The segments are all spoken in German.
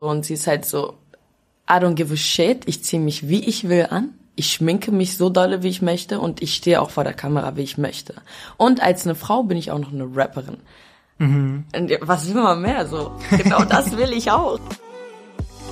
Und sie ist halt so, I don't give a shit, ich ziehe mich wie ich will an. Ich schminke mich so dolle, wie ich möchte und ich stehe auch vor der Kamera, wie ich möchte. Und als eine Frau bin ich auch noch eine Rapperin. Mhm. Und was will man mehr? So, genau das will ich auch.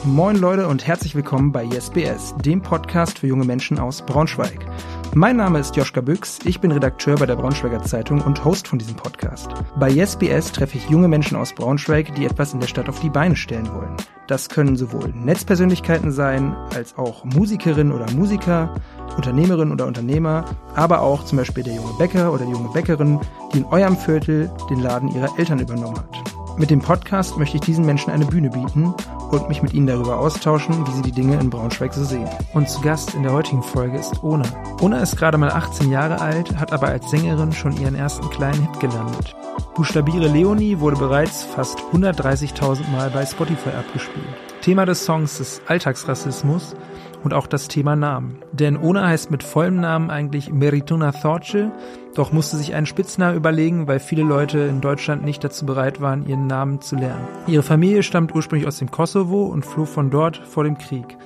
Moin Leute und herzlich willkommen bei YesBS, dem Podcast für junge Menschen aus Braunschweig. Mein Name ist Joschka Büchs, ich bin Redakteur bei der Braunschweiger Zeitung und Host von diesem Podcast. Bei YesBS treffe ich junge Menschen aus Braunschweig, die etwas in der Stadt auf die Beine stellen wollen. Das können sowohl Netzpersönlichkeiten sein, als auch Musikerinnen oder Musiker, Unternehmerinnen oder Unternehmer, aber auch zum Beispiel der junge Bäcker oder die junge Bäckerin, die in eurem Viertel den Laden ihrer Eltern übernommen hat. Mit dem Podcast möchte ich diesen Menschen eine Bühne bieten und mich mit ihnen darüber austauschen, wie sie die Dinge in Braunschweig so sehen. Und zu Gast in der heutigen Folge ist Ona. Ona ist gerade mal 18 Jahre alt, hat aber als Sängerin schon ihren ersten kleinen Hit gelandet. Buchstabiere Leonie wurde bereits fast 130.000 Mal bei Spotify abgespielt. Thema des Songs ist Alltagsrassismus und auch das Thema Namen. Denn Ona heißt mit vollem Namen eigentlich Merituna Thorce, doch musste sich einen Spitznamen überlegen, weil viele Leute in Deutschland nicht dazu bereit waren, ihren Namen zu lernen. Ihre Familie stammt ursprünglich aus dem Kosovo und floh von dort vor dem Krieg.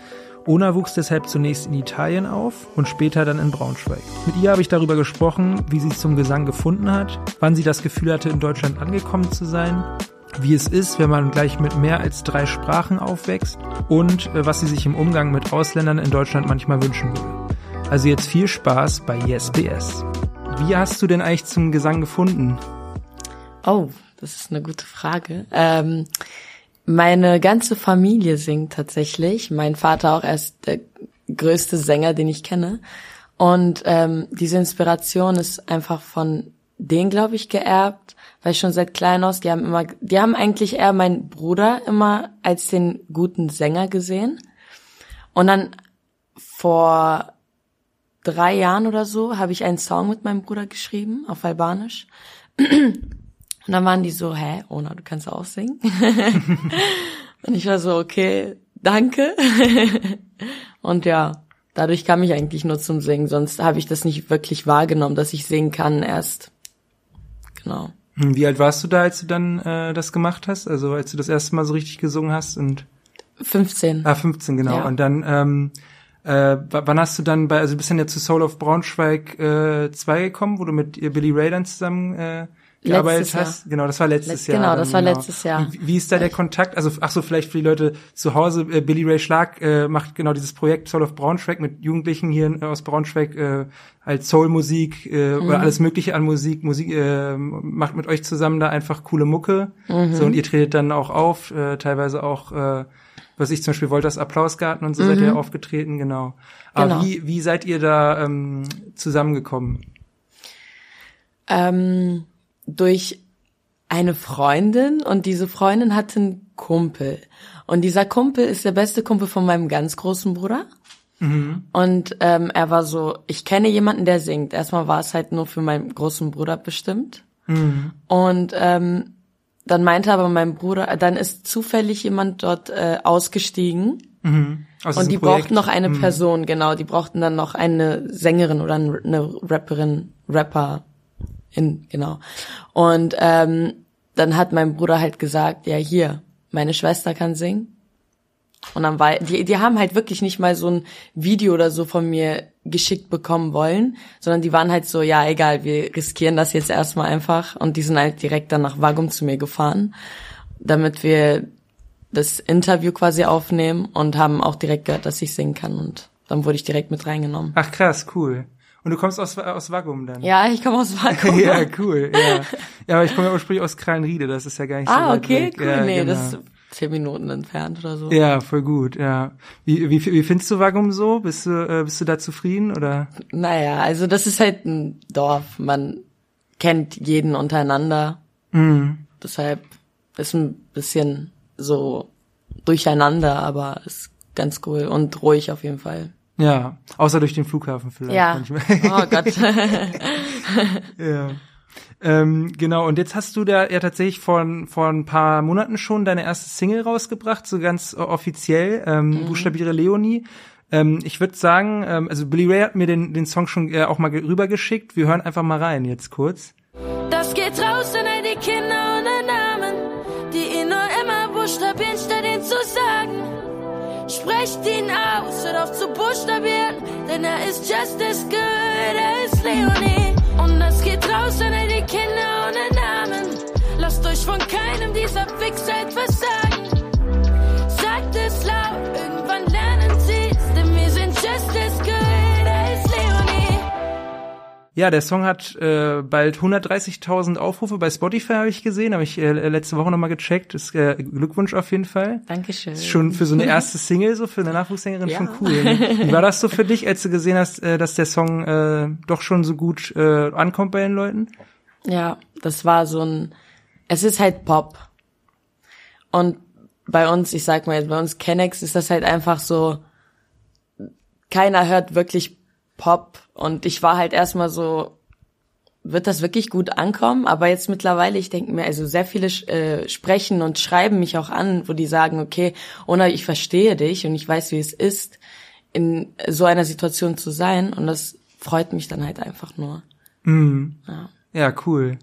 Ona wuchs deshalb zunächst in Italien auf und später dann in Braunschweig. Mit ihr habe ich darüber gesprochen, wie sie zum Gesang gefunden hat, wann sie das Gefühl hatte, in Deutschland angekommen zu sein wie es ist, wenn man gleich mit mehr als drei Sprachen aufwächst und äh, was sie sich im Umgang mit Ausländern in Deutschland manchmal wünschen würde. Also jetzt viel Spaß bei YesBS. Wie hast du denn eigentlich zum Gesang gefunden? Oh, das ist eine gute Frage. Ähm, meine ganze Familie singt tatsächlich. Mein Vater auch, er ist der größte Sänger, den ich kenne. Und ähm, diese Inspiration ist einfach von denen, glaube ich, geerbt weil schon seit klein aus, die haben immer, die haben eigentlich eher meinen Bruder immer als den guten Sänger gesehen. Und dann vor drei Jahren oder so habe ich einen Song mit meinem Bruder geschrieben auf Albanisch. Und dann waren die so, hä, Ona, du kannst auch singen? Und ich war so, okay, danke. Und ja, dadurch kam ich eigentlich nur zum Singen, sonst habe ich das nicht wirklich wahrgenommen, dass ich singen kann erst. Genau. Hm, wie alt warst du da, als du dann äh, das gemacht hast? Also als du das erste Mal so richtig gesungen hast und 15. Ah, 15, genau. Ja. Und dann ähm, äh, wann hast du dann bei, also du bist dann ja zu Soul of Braunschweig äh, 2 gekommen, wo du mit Billy Ray dann zusammen äh, gearbeitet hast. Genau, das war letztes Let Jahr. Genau, das war genau. letztes Jahr. Und wie ist da der Kontakt? Also ach so, vielleicht für die Leute zu Hause. Äh, Billy Ray Schlag äh, macht genau dieses Projekt Soul of Braunschweig mit Jugendlichen hier äh, aus Braunschweig äh, halt Soul-Musik äh, mhm. oder alles Mögliche an Musik. Musik äh, macht mit euch zusammen da einfach coole Mucke. Mhm. So und ihr tretet dann auch auf, äh, teilweise auch. Äh, was ich zum Beispiel wollte, das Applausgarten und so mhm. seid ihr aufgetreten, genau. Aber genau. wie, wie seid ihr da ähm, zusammengekommen? Ähm, durch eine Freundin und diese Freundin hatte einen Kumpel. Und dieser Kumpel ist der beste Kumpel von meinem ganz großen Bruder. Mhm. Und ähm, er war so, ich kenne jemanden, der singt. Erstmal war es halt nur für meinen großen Bruder bestimmt. Mhm. Und ähm, dann meinte aber mein Bruder, dann ist zufällig jemand dort äh, ausgestiegen. Mhm. und die brauchten noch eine mhm. Person, genau. Die brauchten dann noch eine Sängerin oder eine Rapperin, Rapper in, genau. Und ähm, dann hat mein Bruder halt gesagt, ja hier, meine Schwester kann singen. Und dann war, die, die haben halt wirklich nicht mal so ein Video oder so von mir geschickt bekommen wollen, sondern die waren halt so, ja egal, wir riskieren das jetzt erstmal einfach. Und die sind halt direkt dann nach Wagum zu mir gefahren, damit wir das Interview quasi aufnehmen und haben auch direkt gehört, dass ich singen kann. Und dann wurde ich direkt mit reingenommen. Ach krass, cool. Und du kommst aus, aus Waggum dann? Ja, ich komme aus Waggum. ja, cool. Ja. ja, aber ich komme ja ursprünglich aus Krallenriede, das ist ja gar nicht so Ah, weit okay, weg. cool. Ja, nee, genau. das ist zehn Minuten entfernt oder so. Ja, voll gut, ja. Wie, wie, wie findest du Waggum so? Bist du, äh, bist du da zufrieden oder? Naja, also das ist halt ein Dorf. Man kennt jeden untereinander. Mhm. Deshalb ist ein bisschen so durcheinander, aber ist ganz cool und ruhig auf jeden Fall. Ja, außer durch den Flughafen vielleicht. Ja. Manchmal. Oh Gott. ja. Ähm, genau, und jetzt hast du da ja tatsächlich vor, vor ein paar Monaten schon deine erste Single rausgebracht, so ganz offiziell, ähm, mhm. Buchstabiere Leonie. Ähm, ich würde sagen, ähm, also Billy Ray hat mir den, den Song schon äh, auch mal rübergeschickt. Wir hören einfach mal rein jetzt kurz. Das geht raus denn er ist just as good as Leonie. Und es geht raus an all die Kinder ohne Namen. Lasst euch von keinem dieser Wichser etwas sagen. Ja, der Song hat äh, bald 130.000 Aufrufe bei Spotify, habe ich gesehen, habe ich äh, letzte Woche nochmal gecheckt. Ist, äh, Glückwunsch auf jeden Fall. Dankeschön. Ist schon für so eine erste Single, so für eine Nachwuchssängerin Ja. schon cool. Ne? Wie war das so für dich, als du gesehen hast, äh, dass der Song äh, doch schon so gut äh, ankommt bei den Leuten? Ja, das war so ein, es ist halt Pop. Und bei uns, ich sag mal jetzt, bei uns Kennex ist das halt einfach so, keiner hört wirklich Pop. Und ich war halt erstmal so, wird das wirklich gut ankommen? Aber jetzt mittlerweile, ich denke mir, also sehr viele äh, sprechen und schreiben mich auch an, wo die sagen, okay, Ona, ich verstehe dich und ich weiß, wie es ist, in so einer Situation zu sein. Und das freut mich dann halt einfach nur. Ja. Ja, cool.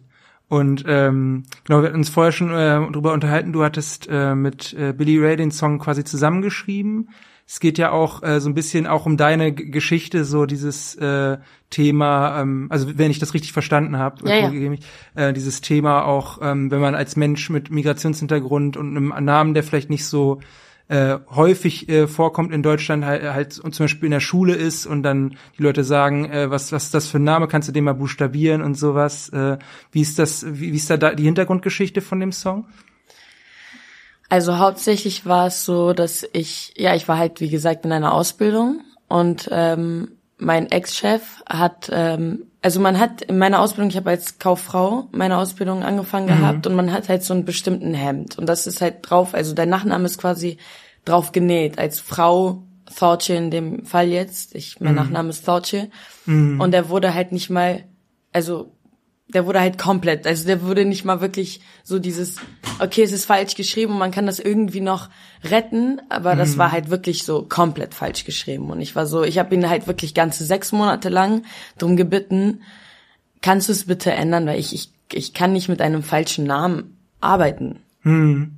Und ähm, genau, wir hatten uns vorher schon äh, drüber unterhalten, du hattest äh, mit äh, Billy Ray den Song quasi zusammengeschrieben. Es geht ja auch äh, so ein bisschen auch um deine G Geschichte, so dieses äh, Thema, ähm, also wenn ich das richtig verstanden habe, Ja, ja. äh, dieses Thema auch, ähm, wenn man als Mensch mit Migrationshintergrund und einem Namen, der vielleicht nicht so äh, häufig äh, vorkommt in Deutschland halt, halt und zum Beispiel in der Schule ist und dann die Leute sagen, äh, was was ist das für ein Name, kannst du den mal buchstabieren und sowas. Äh, wie ist das, wie, wie ist da die Hintergrundgeschichte von dem Song? Also hauptsächlich war es so, dass ich, ja, ich war halt wie gesagt in einer Ausbildung und ähm, mein Ex-Chef hat, ähm, also man hat in meiner Ausbildung, ich habe als Kauffrau meine Ausbildung angefangen gehabt und man hat halt so einen bestimmten Hemd und das ist halt drauf, also dein Nachname ist quasi drauf genäht als Frau Thorche in dem Fall jetzt. Ich, mein Nachname ist Thorche und der wurde halt nicht mal, also der wurde halt komplett, also der wurde nicht mal wirklich so dieses, okay, es ist falsch geschrieben und man kann das irgendwie noch retten, aber das war halt wirklich so komplett falsch geschrieben. Und ich war so, ich habe ihn halt wirklich ganze sechs Monate lang drum gebeten, kannst du es bitte ändern, weil ich ich ich kann nicht mit einem falschen Namen arbeiten,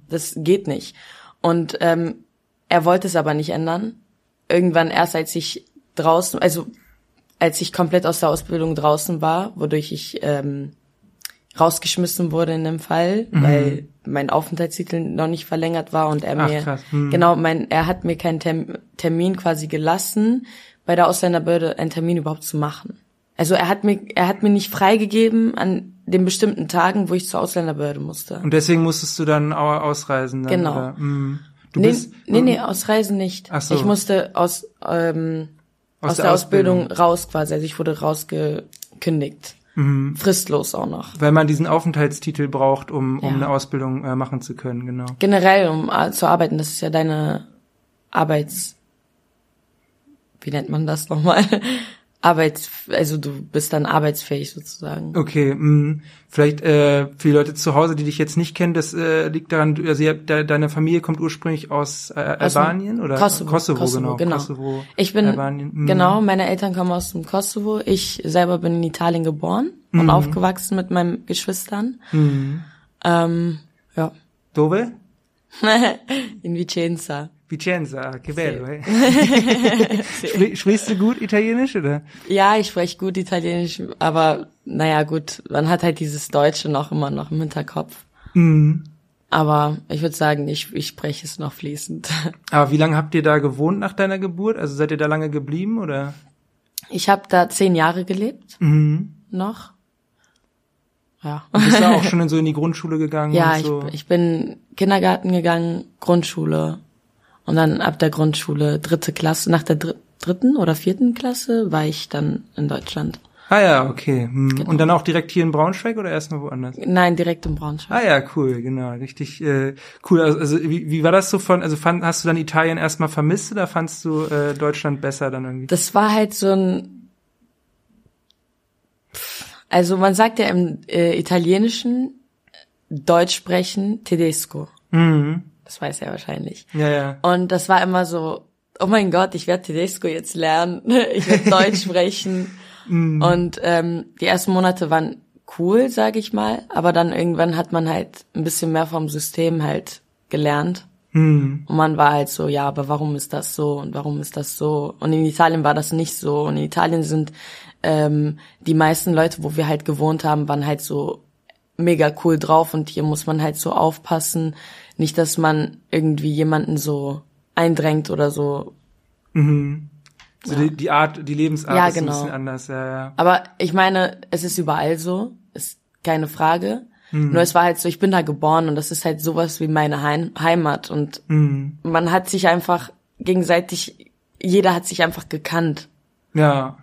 das geht nicht. Und ähm, er wollte es aber nicht ändern. Irgendwann erst als ich draußen, also als ich komplett aus der Ausbildung draußen war, wodurch ich ähm, rausgeschmissen wurde in dem Fall, weil mein Aufenthaltstitel noch nicht verlängert war und er Ach, mir. Mhm. genau mein er hat mir keinen Term Termin quasi gelassen bei der Ausländerbehörde einen Termin überhaupt zu machen. Also er hat mir er hat mir nicht freigegeben an den bestimmten Tagen, wo ich zur Ausländerbehörde musste. Und deswegen musstest du dann au- ausreisen. Dann, Genau. Oder? Mhm. Du nee, bist nee, nee, aus Reisen nicht. Ach so. Ich musste aus, ähm, aus, der der, Ausbildung, Ausbildung. raus quasi. Also ich wurde rausgekündigt. Mhm. Fristlos auch noch. weil man diesen Aufenthaltstitel braucht, um, um Ja. eine Ausbildung äh, machen zu können, genau. Generell, um äh, zu arbeiten, das ist ja deine Arbeits... Wie nennt man das nochmal? Arbeits... Also du bist dann arbeitsfähig sozusagen. Okay, mh. vielleicht äh, für die Leute zu Hause, die dich jetzt nicht kennen, das äh, liegt daran, also ihr, de, deine Familie kommt ursprünglich aus äh, Aus Albanien oder Kosovo, Kosovo, Kosovo, genau. genau. Kosovo, Ich bin, Albanien. mhm. genau, meine Eltern kommen aus dem Kosovo. Ich selber bin in Italien geboren und aufgewachsen mit meinen Geschwistern. Ähm, ja. Dove? in Vicenza. Vicenza, che bello, eh? Spri sprichst du gut Italienisch, oder? Ja, ich spreche gut Italienisch, aber naja, gut, man hat halt dieses Deutsche noch immer noch im Hinterkopf. Aber ich würde sagen, ich, ich spreche es noch fließend. Aber wie lange habt ihr da gewohnt nach deiner Geburt? Also seid ihr da lange geblieben, oder? Ich habe da zehn Jahre gelebt, Mhm. noch. Ja. Du bist da auch schon in so in die Grundschule gegangen Ja, und ich, so? ich bin Kindergarten gegangen, Grundschule und dann ab der Grundschule dritte Klasse, nach der dr dritten oder vierten Klasse war ich dann in Deutschland. ah ja, okay. Hm. Genau. Und dann auch direkt hier in Braunschweig oder erstmal woanders? Nein, direkt in Braunschweig. Ah ja, cool, genau, richtig äh, cool. Also, also wie, wie war das so von, also fand, hast du dann Italien erstmal vermisst oder fandst du äh, Deutschland besser dann irgendwie? Das war halt so ein, also man sagt ja im äh, Italienischen Deutsch sprechen Tedesco. Mhm. Das weiß er wahrscheinlich. Ja, ja. Und das war immer so, oh mein Gott, ich werde Tedesco jetzt lernen, ich werde Deutsch sprechen. Und ähm, die ersten Monate waren cool, sage ich mal, aber dann irgendwann hat man halt ein bisschen mehr vom System halt gelernt. Hm. Und man war halt so, ja, aber warum ist das so und warum ist das so? Und in Italien war das nicht so. Und in Italien sind ähm, die meisten Leute, wo wir halt gewohnt haben, waren halt so mega cool drauf und hier muss man halt so aufpassen, nicht, dass man irgendwie jemanden so eindrängt oder so. Mhm. So ja. die, die Art, die Lebensart ja, ist genau. ein bisschen anders, ja, ja. Aber ich meine, es ist überall so, ist keine Frage. Mhm. Nur es war halt so, ich bin da geboren und das ist halt sowas wie meine Heim Heimat und mhm. man hat sich einfach gegenseitig, jeder hat sich einfach gekannt. Ja.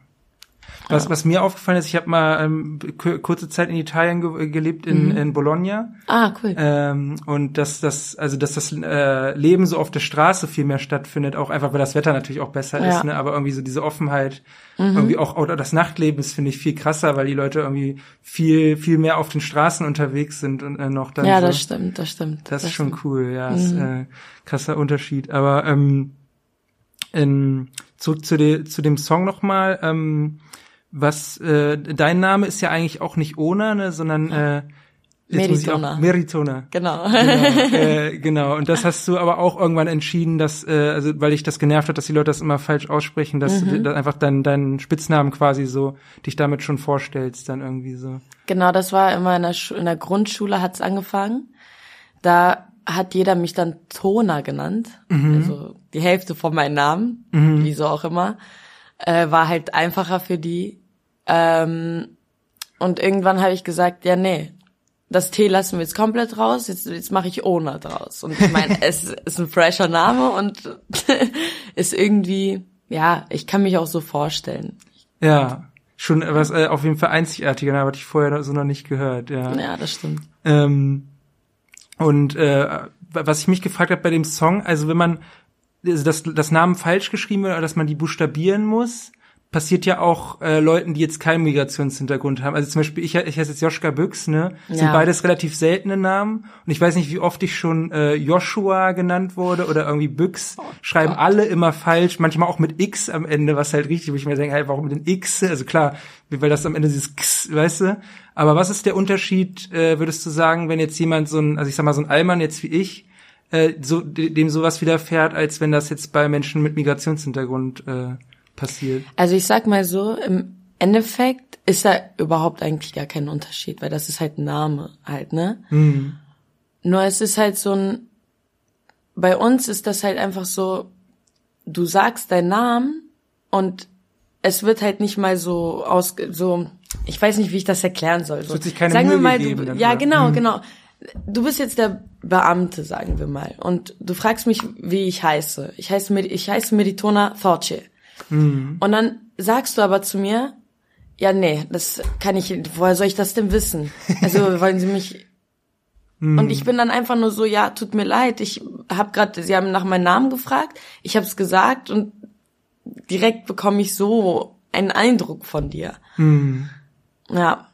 Was, ja. was mir aufgefallen ist, ich habe mal ähm, kurze Zeit in Italien ge gelebt, in, mhm. in Bologna. Ah, cool. Ähm, und dass das, also dass das äh, Leben so auf der Straße viel mehr stattfindet, auch einfach, weil das Wetter natürlich auch besser ja. ist, ne? aber irgendwie so diese Offenheit, mhm. irgendwie auch, oder das Nachtleben ist, finde ich, viel krasser, weil die Leute irgendwie viel, viel mehr auf den Straßen unterwegs sind und äh, noch dann. Ja, so. das stimmt, das stimmt. Das, das ist schon stimmt. cool, ja, mhm. ist äh, krasser Unterschied. Aber ähm, in, zurück zu, de, zu dem Song nochmal, ähm, was äh, dein Name ist ja eigentlich auch nicht Ona, ne, sondern äh, Meritona. Auch, Meritona. Genau. Genau, äh, genau. Und das hast du aber auch irgendwann entschieden, dass, äh, also weil dich das genervt hat, dass die Leute das immer falsch aussprechen, dass mhm. du dass einfach deinen deinen Spitznamen quasi so dich damit schon vorstellst, dann irgendwie so. Genau, das war immer in der, Schu in der Grundschule hat's angefangen. Da hat jeder mich dann Tona genannt, mhm. also die Hälfte von meinem Namen, mhm. wieso auch immer äh, war halt einfacher für die. Ähm, und irgendwann habe ich gesagt, ja, nee, das T lassen wir jetzt komplett raus, jetzt, jetzt mache ich Ona draus. Und ich meine, es ist ein fresher Name und ist irgendwie, ja, ich kann mich auch so vorstellen. Ja, schon was äh, auf jeden Fall einzigartiger, ne, habe ich vorher so noch nicht gehört. Ja, ja das stimmt. Ähm, und äh, was ich mich gefragt habe bei dem Song, also wenn man also dass das Namen falsch geschrieben wird oder dass man die buchstabieren muss, passiert ja auch äh, Leuten, die jetzt keinen Migrationshintergrund haben. Also zum Beispiel, ich, ich heiße jetzt Joschka Büchs, ne? Das ja. sind beides relativ seltene Namen. Und ich weiß nicht, wie oft ich schon äh, Joshua genannt wurde oder irgendwie Büchs. Oh Schreiben Gott. alle immer falsch, manchmal auch mit X am Ende, was halt richtig, wo ich mir denke, hey, warum mit den X? Also klar, weil das am Ende dieses X, weißt du? Aber was ist der Unterschied, äh, würdest du sagen, wenn jetzt jemand so ein, also ich sag mal, so ein Allmann jetzt wie ich, äh, so, dem sowas widerfährt, als wenn das jetzt bei Menschen mit Migrationshintergrund äh, passiert. Also ich sag mal so, im Endeffekt ist da überhaupt eigentlich gar kein Unterschied, weil das ist halt ein Name halt, ne? Mhm. Nur es ist halt so ein, bei uns ist das halt einfach so, du sagst deinen Namen und es wird halt nicht mal so aus, so, ich weiß nicht, wie ich das erklären soll. So, es wird sich keine Sagen Mühe wir mal, du, dann, ja, genau, mhm. genau du bist jetzt der Beamte, sagen wir mal, und du fragst mich, wie ich heiße. Ich heiße, ich heiße Meritona Force. Mhm. Und dann sagst du aber zu mir, ja, nee, das kann ich, woher soll ich das denn wissen? Also wollen Sie mich, mhm. und ich bin dann einfach nur so, ja, tut mir leid, ich habe gerade, Sie haben nach meinem Namen gefragt, ich habe es gesagt und direkt bekomme ich so einen Eindruck von dir. Mhm. Ja.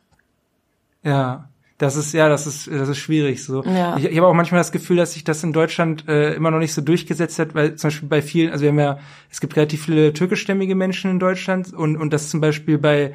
Ja. Das ist ja, das ist das ist schwierig so. Ja. Ich, ich habe auch manchmal das Gefühl, dass sich das in Deutschland äh, immer noch nicht so durchgesetzt hat, weil zum Beispiel bei vielen, also wir haben ja, es gibt relativ viele türkischstämmige Menschen in Deutschland und und das zum Beispiel bei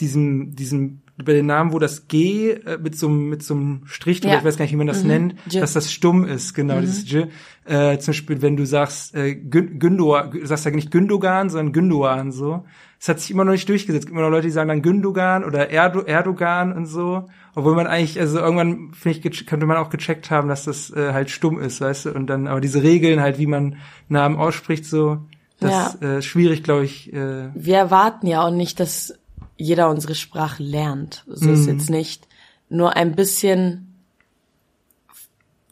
diesem diesem bei den Namen, wo das G äh, mit so mit so einem Strich drüber, ja. ich weiß gar nicht, wie man das mhm. nennt, J. dass das stumm ist, genau, mhm. dieses J. Äh, zum Beispiel, wenn du sagst äh, Gündogan, sagst ja nicht Gündogan, sondern Gündogan so. Es hat sich immer noch nicht durchgesetzt. Es gibt immer noch Leute, die sagen dann Gündogan oder Erdo Erdogan und so. Obwohl man eigentlich, also irgendwann, finde ich, könnte man auch gecheckt haben, dass das äh, halt stumm ist, weißt du? Und dann, aber diese Regeln halt, wie man Namen ausspricht, so, das ja. äh, schwierig, glaube ich. Äh. Wir erwarten ja auch nicht, dass jeder unsere Sprache lernt. So mhm. ist jetzt nicht. Nur ein bisschen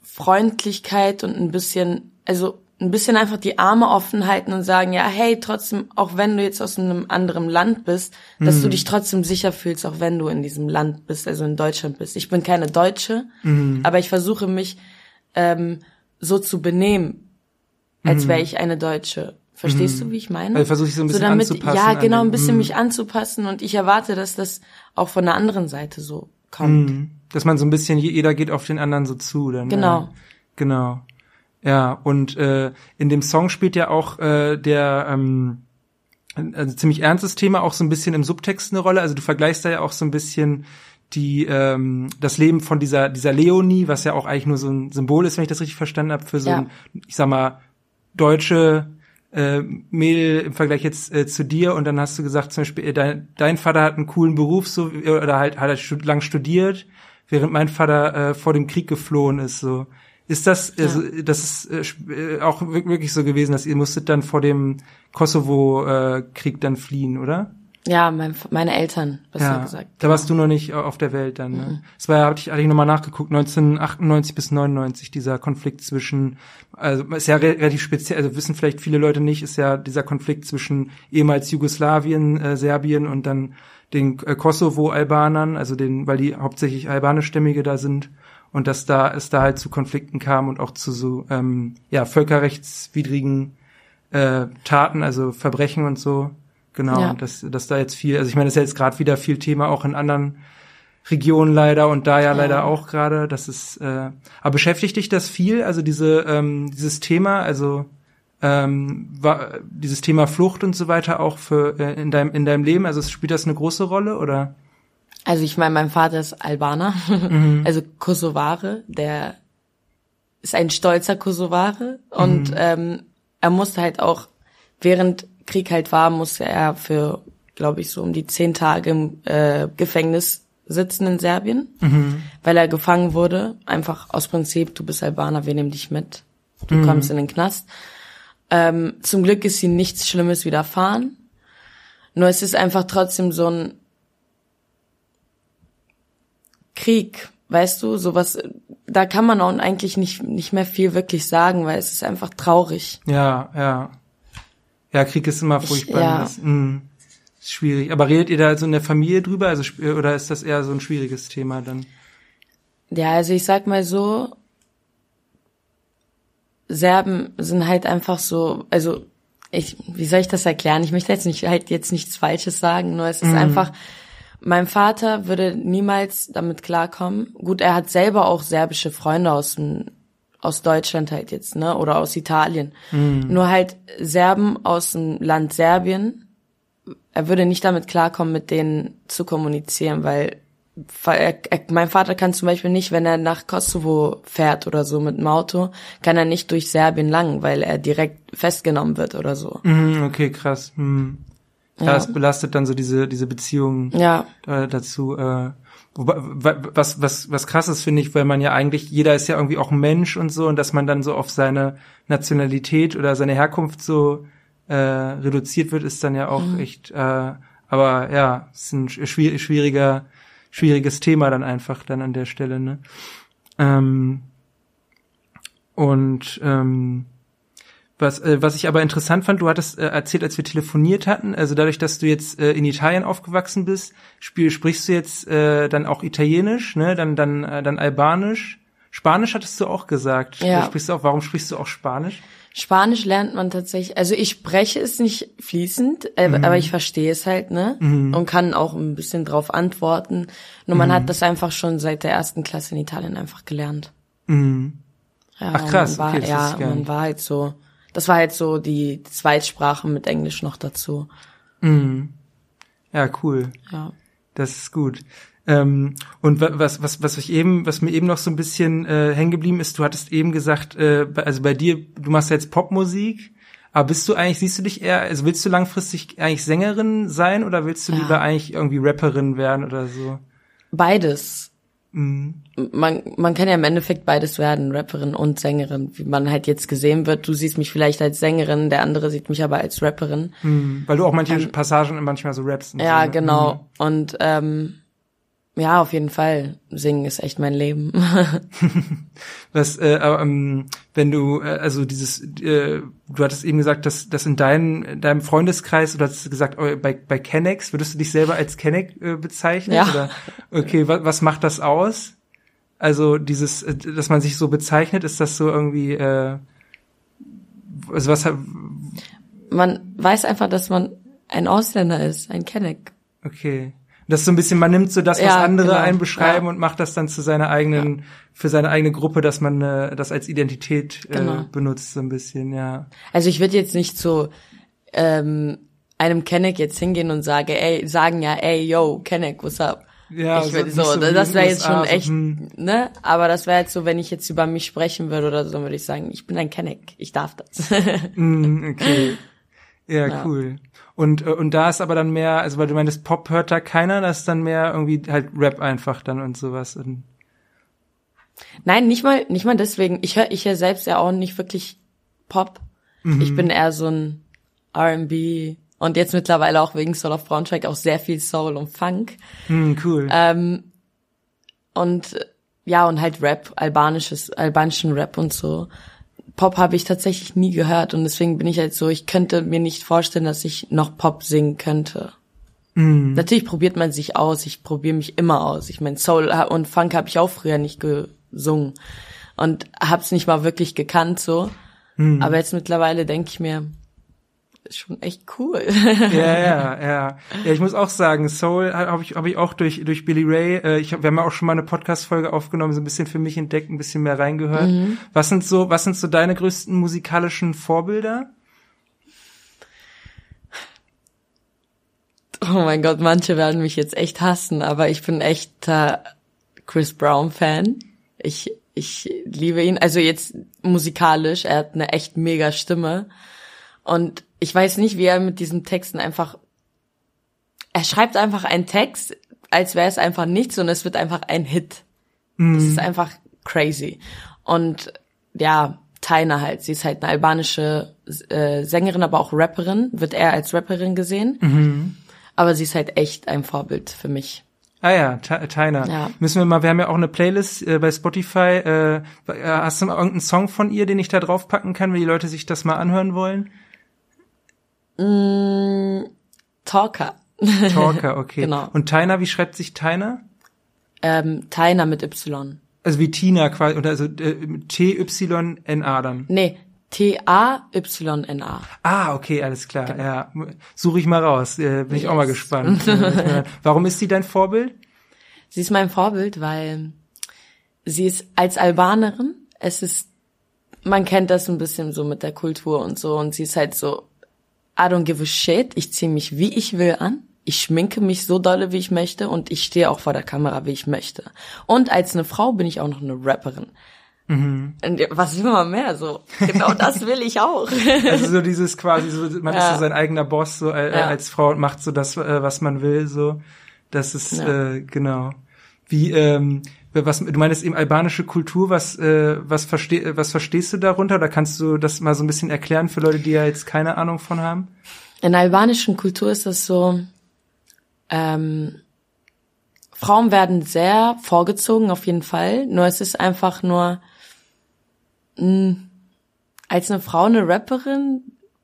Freundlichkeit und ein bisschen, also ein bisschen einfach die Arme offen halten und sagen, ja, hey, trotzdem, auch wenn du jetzt aus einem anderen Land bist, dass mhm. du dich trotzdem sicher fühlst, auch wenn du in diesem Land bist, also in Deutschland bist. Ich bin keine Deutsche, mhm. aber ich versuche mich ähm, so zu benehmen, als mhm. wäre ich eine Deutsche. Verstehst du, mhm. wie ich meine? Also versuche ich so ein bisschen so damit, anzupassen. Ja, genau, ein bisschen mhm. mich anzupassen und ich erwarte, dass das auch von der anderen Seite so kommt. Mhm. Dass man so ein bisschen, jeder geht auf den anderen so zu. Dann, genau. Äh, genau. Ja, und äh, in dem Song spielt ja auch äh, der ähm, also ziemlich ernstes Thema auch so ein bisschen im Subtext eine Rolle. Also du vergleichst da ja auch so ein bisschen die ähm, das Leben von dieser dieser Leonie, was ja auch eigentlich nur so ein Symbol ist, wenn ich das richtig verstanden habe, für so ja. ein, ich sag mal, deutsche äh, Mädel im Vergleich jetzt äh, zu dir und dann hast du gesagt zum Beispiel, äh, dein, dein Vater hat einen coolen Beruf so oder halt hat er stud lang studiert, während mein Vater äh, vor dem Krieg geflohen ist so. Ist das, ja. also, das ist äh, auch wirklich so gewesen, dass ihr musstet dann vor dem Kosovo-Krieg äh, dann fliehen, oder? Ja, mein, meine Eltern, besser ja, gesagt. Da warst du noch nicht auf der Welt dann. Ne? Mhm. Das war, hatte ich, hatte ich nochmal nachgeguckt, 1998 bis 99, dieser Konflikt zwischen, also ist ja relativ speziell, also wissen vielleicht viele Leute nicht, ist ja dieser Konflikt zwischen ehemals Jugoslawien, äh, Serbien und dann den äh, Kosovo-Albanern, also den, weil die hauptsächlich albanischstämmige da sind und dass da es da halt zu Konflikten kam und auch zu so ähm, ja völkerrechtswidrigen äh, Taten, also Verbrechen und so. Genau, ja. dass, dass da jetzt viel, also ich meine, das ist ja jetzt gerade wieder viel Thema auch in anderen Regionen leider und da ja, ja. leider auch gerade. Das ist, äh, aber beschäftigt dich das viel? Also diese ähm, dieses Thema, also ähm, war dieses Thema Flucht und so weiter auch für äh, in deinem in deinem Leben? Also spielt das eine große Rolle oder? Also ich meine, mein Vater ist Albaner, mhm. also Kosovare, der ist ein stolzer Kosovare mhm. und ähm, er musste halt auch, während Krieg halt war, musste er für, glaube ich, so um die zehn Tage im äh, Gefängnis sitzen in Serbien, mhm. weil er gefangen wurde. Einfach aus Prinzip, du bist Albaner, wir nehmen dich mit. Du mhm. kommst in den Knast. Ähm, zum Glück ist ihm nichts Schlimmes widerfahren. Nur es ist einfach trotzdem so ein Krieg, weißt du, sowas, da kann man auch eigentlich nicht, nicht mehr viel wirklich sagen, weil es ist einfach traurig. Ja, ja. Ja, Krieg ist immer furchtbar. Ich, ja. Das, mh, ist schwierig. Aber redet ihr da so in der Familie drüber, also, oder ist das eher so ein schwieriges Thema dann? Ja, also ich sag mal so, Serben sind halt einfach so, also ich, wie soll ich das erklären? Ich möchte jetzt nicht halt jetzt nichts Falsches sagen, nur es ist mhm. einfach, mein Vater würde niemals damit klarkommen. Gut, er hat selber auch serbische Freunde aus dem, aus Deutschland halt jetzt, ne, oder aus Italien. Mhm. Nur halt Serben aus dem Land Serbien. Er würde nicht damit klarkommen, mit denen zu kommunizieren, weil er, er, mein Vater kann zum Beispiel nicht, wenn er nach Kosovo fährt oder so mit dem Auto, kann er nicht durch Serbien lang, weil er direkt festgenommen wird oder so. Mhm, okay, krass. Mhm. Ja, es belastet dann so diese, diese Beziehung ja. dazu. Äh, was, was, was krass ist, finde ich, weil man ja eigentlich, jeder ist ja irgendwie auch ein Mensch und so, und dass man dann so auf seine Nationalität oder seine Herkunft so äh, reduziert wird, ist dann ja auch mhm. echt, äh, aber ja, ist ein schwieriger, schwieriges Thema dann einfach dann an der Stelle, ne? Ähm, und ähm, was, äh, was ich aber interessant fand, du hattest äh, erzählt, als wir telefoniert hatten, also dadurch, dass du jetzt äh, in Italien aufgewachsen bist, spiel, sprichst du jetzt äh, dann auch Italienisch, ne? Dann dann äh, dann Albanisch, Spanisch hattest du auch gesagt. Ja. Sprichst du auch? Warum sprichst du auch Spanisch? Spanisch lernt man tatsächlich, also ich spreche es nicht fließend, äh, mhm. aber ich verstehe es halt, ne? Mhm. Und kann auch ein bisschen drauf antworten. Nur man mhm. hat das einfach schon seit der ersten Klasse in Italien einfach gelernt. Mhm. Ja, Ach krass, man war, okay, ja, man war halt so das war jetzt so die Zweitsprache mit Englisch noch dazu. Mhm. Ja, cool. Ja. Das ist gut. Ähm, und was, was, was ich eben, was mir eben noch so ein bisschen äh, hängen geblieben ist, du hattest eben gesagt, äh, also bei dir, du machst jetzt Popmusik, aber bist du eigentlich, siehst du dich eher, also willst du langfristig eigentlich Sängerin sein oder willst du ja. lieber eigentlich irgendwie Rapperin werden oder so? Beides. Mhm. Man, man kann ja im Endeffekt beides werden, Rapperin und Sängerin, wie man halt jetzt gesehen wird. Du siehst mich vielleicht als Sängerin, der andere sieht mich aber als Rapperin. Mhm. Weil du auch manche ähm, Passagen manchmal so rappst. Ja, so, ne? genau. Mhm. Und ähm, ja, auf jeden Fall. Singen ist echt mein Leben. Was, äh, ähm, wenn du, äh, also dieses, äh, du hattest eben gesagt, dass, dass in deinem, in deinem Freundeskreis, oder hast gesagt, oh, bei, bei Kennex, würdest du dich selber als Kenneck äh, bezeichnen? Ja. Oder, okay, was, was macht das aus? Also dieses, äh, dass man sich so bezeichnet, ist das so irgendwie, äh, also was Man weiß einfach, dass man ein Ausländer ist, ein Kenneck. Okay. Das ist so ein bisschen, man nimmt so das, was ja, andere genau. einen beschreiben ja. und macht das dann zu seiner eigenen, ja. für seine eigene Gruppe, dass man äh, das als Identität äh, genau. benutzt, so ein bisschen, ja. Also ich würde jetzt nicht so ähm, einem Kenneck jetzt hingehen und sage, ey, sagen ja, ey, yo, Kenneck, what's up? Ja, ich würde so, so, das wäre jetzt schon echt, hm. ne? Aber das wäre jetzt so, wenn ich jetzt über mich sprechen würde oder so, dann würde ich sagen, ich bin ein Kenneck, ich darf das. mm, okay. Ja, ja, cool. Und, äh, und da ist aber dann mehr, also weil du meinst, Pop hört da keiner, das ist dann mehr irgendwie halt Rap einfach dann und sowas. Und Nein, nicht mal, nicht mal deswegen. Ich höre ich hör selbst ja auch nicht wirklich Pop. Mhm. Ich bin eher so ein R&B und jetzt mittlerweile auch wegen Soul of Braunschweig auch sehr viel Soul und Funk. Mhm, cool. Ähm, und ja, und halt Rap, albanisches, albanischen Rap und so. Pop habe ich tatsächlich nie gehört und deswegen bin ich halt so, ich könnte mir nicht vorstellen, dass ich noch Pop singen könnte. Mm. Natürlich probiert man sich aus, ich probiere mich immer aus. Ich meine, Soul und Funk habe ich auch früher nicht gesungen und hab's nicht mal wirklich gekannt so. Mm. Aber jetzt mittlerweile denke ich mir, schon echt cool. ja, ja, ja. Ja, ich muss auch sagen, Soul habe ich, hab ich auch durch, durch Billy Ray, äh, ich hab, wir haben ja auch schon mal eine Podcast-Folge aufgenommen, so ein bisschen für mich entdeckt, ein bisschen mehr reingehört. Mhm. Was sind so, was sind so deine größten musikalischen Vorbilder? Oh mein Gott, manche werden mich jetzt echt hassen, aber ich bin echter Chris Brown Fan. Ich, ich liebe ihn. Also jetzt musikalisch, er hat eine echt mega Stimme. Und ich weiß nicht, wie er mit diesen Texten einfach, er schreibt einfach einen Text, als wäre es einfach nichts und es wird einfach ein Hit. Mhm. Das ist einfach crazy. Und ja, Taina halt, sie ist halt eine albanische äh, Sängerin, aber auch Rapperin, wird er als Rapperin gesehen. Mhm. Aber sie ist halt echt ein Vorbild für mich. Ah ja, Taina. Ja. Müssen wir mal, wir haben ja auch eine Playlist äh, bei Spotify. Äh, hast du mal irgendeinen Song von ihr, den ich da drauf packen kann, wenn die Leute sich das mal anhören wollen? Mm, Talker. Talker, okay. genau. Und Taina, wie schreibt sich Taina? Ähm, Taina mit Y. Also wie Tina quasi, oder also äh, T-Y-N-A dann. Nee, T-A-Y-N-A. Ah, okay, alles klar. Genau. Ja, suche ich mal raus. Äh, bin yes. ich auch mal gespannt. Warum ist sie dein Vorbild? Sie ist mein Vorbild, weil sie ist als Albanerin. Es ist, man kennt das ein bisschen so mit der Kultur und so. Und sie ist halt so, I don't give a shit. Ich ziehe mich wie ich will an. Ich schminke mich so dolle, wie ich möchte und ich stehe auch vor der Kamera, wie ich möchte. Und als eine Frau bin ich auch noch eine Rapperin. Mhm. Was will man mehr? So genau das will ich auch. Also so dieses quasi so, man ja. ist so sein eigener Boss so äh, ja. als Frau und macht so das, äh, was man will. So, das ist ja. äh, genau. Wie ähm, was du meinst eben albanische Kultur, was äh, was versteh, was verstehst du darunter? Oder kannst du das mal so ein bisschen erklären für Leute, die ja jetzt keine Ahnung von haben? In der albanischen Kultur ist das so. Ähm, Frauen werden sehr vorgezogen, auf jeden Fall. Nur es ist einfach nur mh, hm, als eine Frau, eine Rapperin,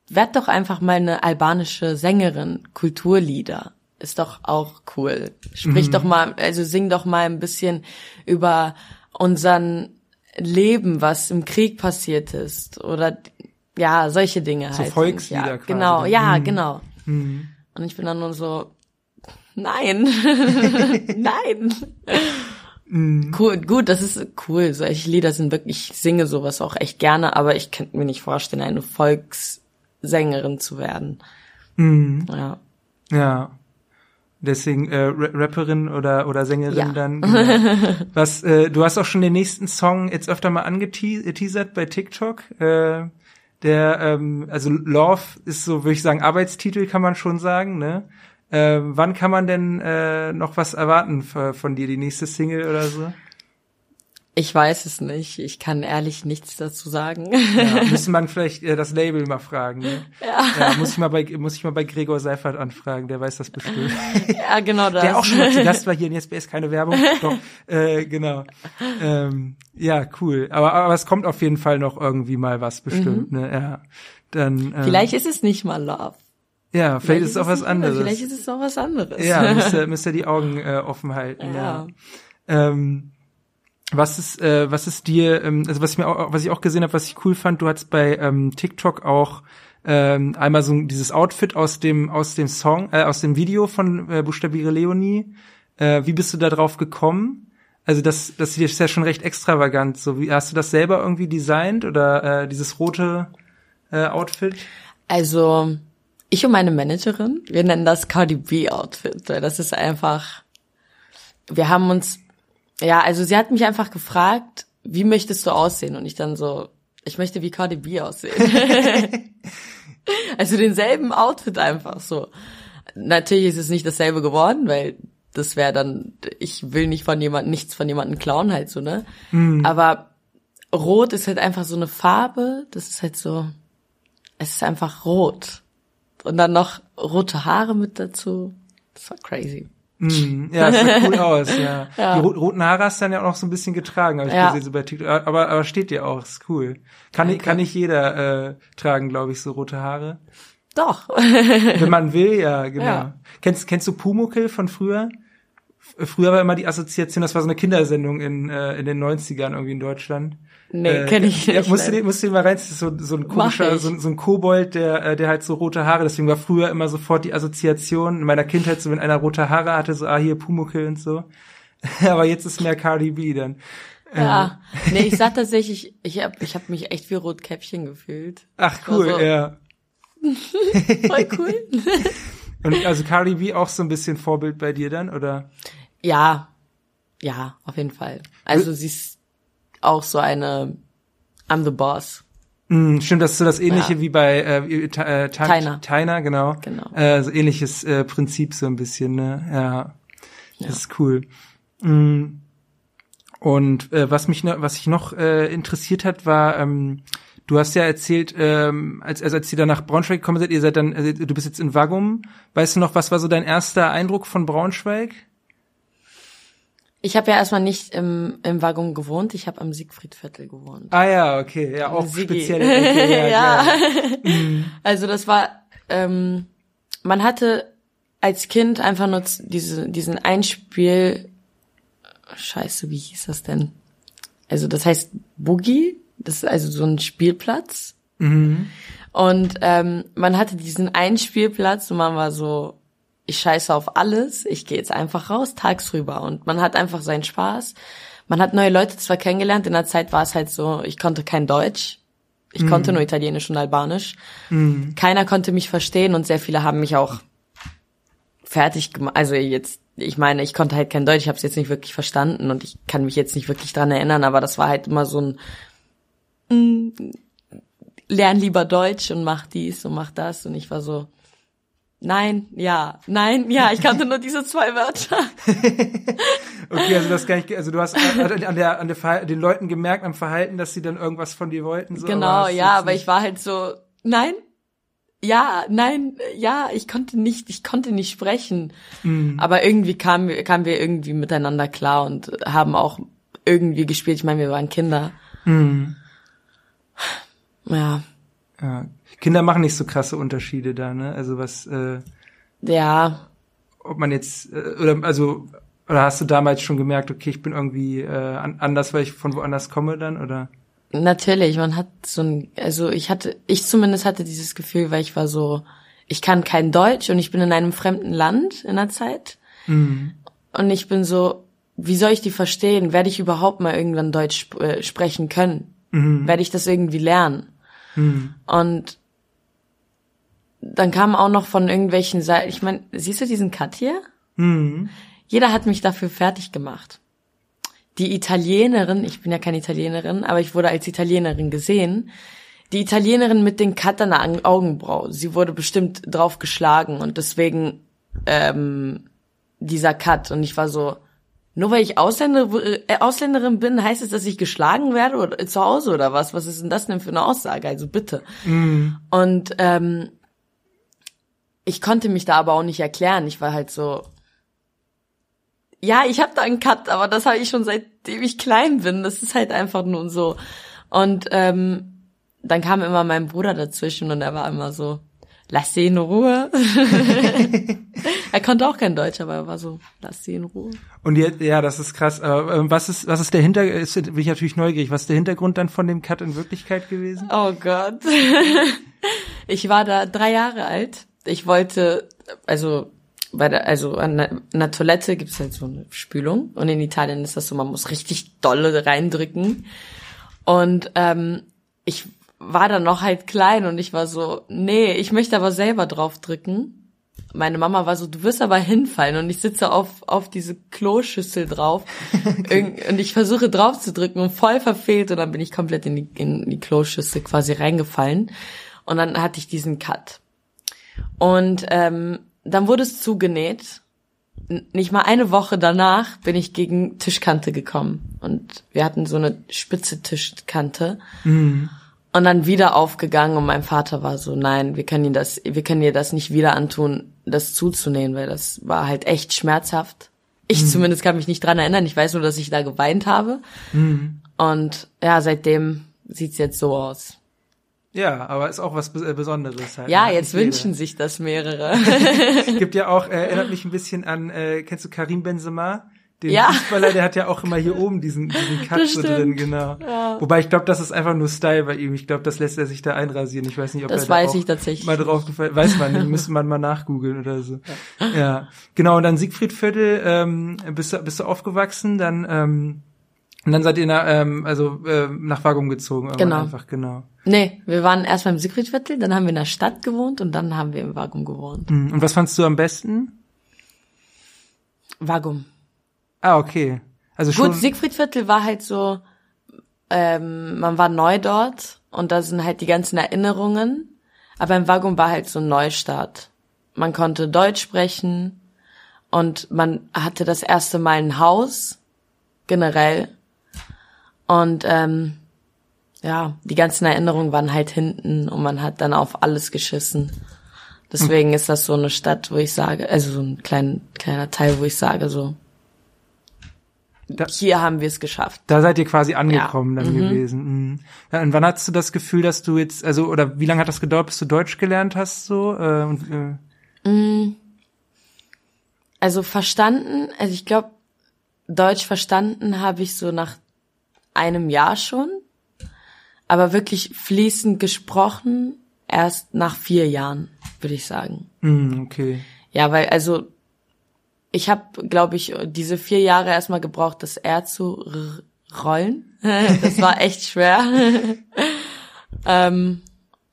werd doch einfach mal eine albanische Sängerin, Kulturlieder. Ist doch auch cool. Sprich mhm. doch mal, also sing doch mal ein bisschen über unseren Leben, was im Krieg passiert ist. Oder ja, solche Dinge so halt. Volkslieder ja, Genau, ja, mhm. genau. Mhm. Und ich bin dann nur so, nein, nein. Mhm. Cool, gut, das ist cool. Solche Lieder sind wirklich, ich singe sowas auch echt gerne, aber ich könnte mir nicht vorstellen, eine Volkssängerin zu werden. Mhm. Ja. Ja. Deswegen äh, Rapperin oder oder Sängerin ja. dann. Genau. Was äh, du hast auch schon den nächsten Song jetzt öfter mal angeteasert bei TikTok. Äh, der ähm, also Love ist so würde ich sagen Arbeitstitel kann man schon sagen, ne? Äh, wann kann man denn äh, noch was erwarten von dir, die nächste Single oder so? Ich weiß es nicht. Ich kann ehrlich nichts dazu sagen. Ja, müssen man vielleicht äh, das Label mal fragen. Ne? Ja. ja. Muss ich mal bei muss ich mal bei Gregor Seifert anfragen. Der weiß das bestimmt. Ja, genau das. Der auch schon mal zu Gast war hier in SBS keine Werbung. Doch, äh, genau. Ähm, ja, cool. Aber aber es kommt auf jeden Fall noch irgendwie mal was bestimmt. Mhm. Ne? Ja. Dann. Ähm, Vielleicht ist es nicht mal Love. Ja, vielleicht, vielleicht ist es auch was anderes. Vielleicht ist es auch was anderes. Ja, müsst ihr, müsst ihr die Augen äh, offen halten. Ja. ja. Ähm, was ist, äh, was ist dir, ähm, also was ich mir auch, was ich auch gesehen habe, was ich cool fand, du hast bei ähm, TikTok auch ähm, einmal so dieses Outfit aus dem aus dem Song, äh, aus dem Video von äh, Buchstabiere Leonie. Äh, wie bist du da drauf gekommen? Also das, das ist ja schon recht extravagant. So wie hast du das selber irgendwie designt oder äh, dieses rote äh, Outfit? Also ich und meine Managerin, wir nennen das Cardi B Outfit, weil das ist einfach, wir haben uns, ja, also sie hat mich einfach gefragt, wie möchtest du aussehen? Und ich dann so, ich möchte wie Cardi B aussehen. also denselben Outfit einfach so. Natürlich ist es nicht dasselbe geworden, weil das wäre dann, ich will nicht von jemandem, nichts von jemandem klauen halt so, ne? Mhm. Aber Rot ist halt einfach so eine Farbe, das ist halt so, es ist einfach rot. Und dann noch rote Haare mit dazu. Das war crazy. Mm, ja, das sieht cool aus, ja. ja. Die roten Haare hast du dann ja auch noch so ein bisschen getragen, habe ich ja. gesehen, so bei TikTok. Aber, aber steht dir auch, ist cool. Kann, ich, kann nicht jeder äh, tragen, glaube ich, so rote Haare. Doch. Wenn man will, ja, genau. Ja. Kennst, kennst du Pumuckl von früher? Früher war immer die Assoziation, das war so eine Kindersendung in, äh, in den 90ern irgendwie in Deutschland. Nee, äh, kenne ich nicht. Ja, musst, du den, musst du den mal rein, das ist so, so ein komischer, so, so ein Kobold, der, äh, der halt so rote Haare, deswegen war früher immer sofort die Assoziation in meiner Kindheit, so wenn einer rote Haare hatte, so, ah, hier Pumuckl und so. Aber jetzt ist mehr Cardi B dann. Ja, ähm. nee, ich sag tatsächlich, ich hab, ich hab mich echt wie Rotkäppchen gefühlt. Ach cool, also, ja. Voll cool. und also Cardi B auch so ein bisschen Vorbild bei dir dann, oder? Ja, ja, auf jeden Fall. Also sie ist auch so eine I'm the Boss. Mm, stimmt, das ist so das ähnliche ja. wie bei äh, äh, Tyner. Tyner, genau. genau. Äh, so ähnliches äh, Prinzip so ein bisschen, ne? Ja. Das ja. ist cool. Mm. Und äh, was mich noch, was ich noch äh, interessiert hat, war, ähm, du hast ja erzählt, ähm, als, also als ihr dann nach Braunschweig gekommen seid, ihr seid dann, also du bist jetzt in Waggum. Weißt du noch, was war so dein erster Eindruck von Braunschweig? Ich habe ja erstmal nicht im, im Waggon gewohnt, ich habe am Siegfriedviertel gewohnt. Ah ja, okay, ja, auch speziell. Okay, ja, ja. Mhm. Also das war, ähm, man hatte als Kind einfach nur diese, diesen Einspiel, scheiße, wie hieß das denn? Also das heißt Boogie, das ist also so ein Spielplatz. Mhm. Und ähm, man hatte diesen Einspielplatz und man war so, ich scheiße auf alles, ich gehe jetzt einfach raus, tagsüber und man hat einfach seinen Spaß. Man hat neue Leute zwar kennengelernt, in der Zeit war es halt so, ich konnte kein Deutsch, ich mm. konnte nur Italienisch und Albanisch. Mm. Keiner konnte mich verstehen und sehr viele haben mich auch fertig gemacht. Also jetzt, ich meine, ich konnte halt kein Deutsch, ich habe es jetzt nicht wirklich verstanden und ich kann mich jetzt nicht wirklich dran erinnern, aber das war halt immer so ein mm, lern lieber Deutsch und mach dies und mach das und ich war so, Nein, ja, nein, ja, ich kannte nur diese zwei Wörter. okay, also das gar nicht, also du hast an der, an der den Leuten gemerkt am Verhalten, dass sie dann irgendwas von dir wollten. So, genau, aber ja, aber ich war halt so, nein, ja, nein, ja, ich konnte nicht, ich konnte nicht sprechen. Mhm. Aber irgendwie kamen, kamen wir irgendwie miteinander klar und haben auch irgendwie gespielt. Ich meine, wir waren Kinder. Mhm. Ja. Ja. Kinder machen nicht so krasse Unterschiede da, ne? Also was äh, Ja. Ob man jetzt äh, oder also oder hast du damals schon gemerkt, okay, ich bin irgendwie äh, anders, weil ich von woanders komme dann oder? Natürlich, man hat so ein also ich hatte ich zumindest hatte dieses Gefühl, weil ich war so ich kann kein Deutsch und ich bin in einem fremden Land in der Zeit. Mhm. Und ich bin so, wie soll ich die verstehen? Werde ich überhaupt mal irgendwann Deutsch sp äh, sprechen können? Mhm. Werde ich das irgendwie lernen? Mhm. Und dann kam auch noch von irgendwelchen Seiten, ich meine, siehst du diesen Cut hier? Mhm. Jeder hat mich dafür fertig gemacht. Die Italienerin, ich bin ja keine Italienerin, aber ich wurde als Italienerin gesehen. Die Italienerin mit den Cut an der Augenbraue, sie wurde bestimmt drauf geschlagen und deswegen ähm, dieser Cut. Und ich war so, nur weil ich Ausländer, äh, Ausländerin bin, heißt es, dass ich geschlagen werde oder, zu Hause oder was? Was ist denn das denn für eine Aussage? Also bitte. Mm. Und ähm, ich konnte mich da aber auch nicht erklären. Ich war halt so, ja, ich habe da einen Cut, aber das habe ich schon seitdem ich klein bin. Das ist halt einfach nur so. Und ähm, dann kam immer mein Bruder dazwischen und er war immer so, lass sie in Ruhe. er konnte auch kein Deutsch, aber er war so, lass sie in Ruhe. Und jetzt, ja, das ist krass. Aber ähm, was ist, was ist der Hintergrund? Ist, bin ich natürlich neugierig. Was ist der Hintergrund dann von dem Cut in Wirklichkeit gewesen? Oh Gott. ich war da drei Jahre alt. Ich wollte, also bei der, also an einer Toilette gibt's halt so eine Spülung und in Italien ist das so, man muss richtig dolle reindrücken. Und ähm, ich war dann noch halt klein und ich war so, nee, ich möchte aber selber draufdrücken. meine Mama war so, du wirst aber hinfallen und ich sitze auf, auf diese Kloschüssel drauf okay. und ich versuche drauf zu drücken und voll verfehlt und dann bin ich komplett in die, in die Kloschüssel quasi reingefallen und dann hatte ich diesen Cut. Und ähm, dann wurde es zugenäht. Nicht mal eine Woche danach bin ich gegen Tischkante gekommen und wir hatten so eine spitze Tischkante. Mhm. Und dann wieder aufgegangen und mein Vater war so, nein, wir können ihn das, wir können dir das nicht wieder antun, das zuzunähen, weil das war halt echt schmerzhaft. Ich mhm. zumindest kann mich nicht dran erinnern. Ich weiß nur, dass ich da geweint habe. Mhm. Und ja, seitdem sieht's jetzt so aus. Ja, aber ist auch was äh, Besonderes halt. Ja, ne? jetzt wünschen jeder. sich das mehrere. Gibt ja auch, äh, erinnert mich ein bisschen an, äh, kennst du Karim Benzema? den ja. Fußballer, der hat ja auch immer hier oben diesen, diesen Cut so drin, genau. Ja. Wobei ich glaube, das ist einfach nur Style bei ihm. Ich glaube, das lässt er sich da einrasieren. Ich weiß nicht, ob das er weiß da ich tatsächlich mal drauf gefällt. Weiß man nicht, müsste man mal nachgoogeln oder so. Ja. ja. Genau, und dann Siegfriedviertel, ähm, bist du, bist du aufgewachsen, dann, ähm, und dann seid ihr nach, ähm, also, äh, nach Wagum gezogen. Genau. Einfach, genau. Nee, wir waren erst beim Siegfriedviertel, dann haben wir in der Stadt gewohnt und dann haben wir im Wagum gewohnt. Hm, und was fandst du am besten? Wagum. Ah, okay. Also schon. Gut, Siegfriedviertel war halt so, ähm, man war neu dort und da sind halt die ganzen Erinnerungen. Aber im Waggon war halt so ein Neustart. Man konnte Deutsch sprechen und man hatte das erste Mal ein Haus, generell. Und ähm, ja, die ganzen Erinnerungen waren halt hinten und man hat dann auf alles geschissen. Deswegen ist das so eine Stadt, wo ich sage, also so ein klein, kleiner Teil, wo ich sage so, da, hier haben wir es geschafft. Da seid ihr quasi angekommen ja. dann mhm. gewesen. Mhm. Und wann hattest du das Gefühl, dass du jetzt, also oder wie lange hat das gedauert, bis du Deutsch gelernt hast so? Äh, und, äh? Mm. Also verstanden, also ich glaube, Deutsch verstanden habe ich so nach einem Jahr schon, aber wirklich fließend gesprochen erst nach vier Jahren, würde ich sagen. Mm, okay. Ja, weil also ich habe, glaube ich, diese vier Jahre erstmal gebraucht, das R zu rollen. das war echt schwer. ähm,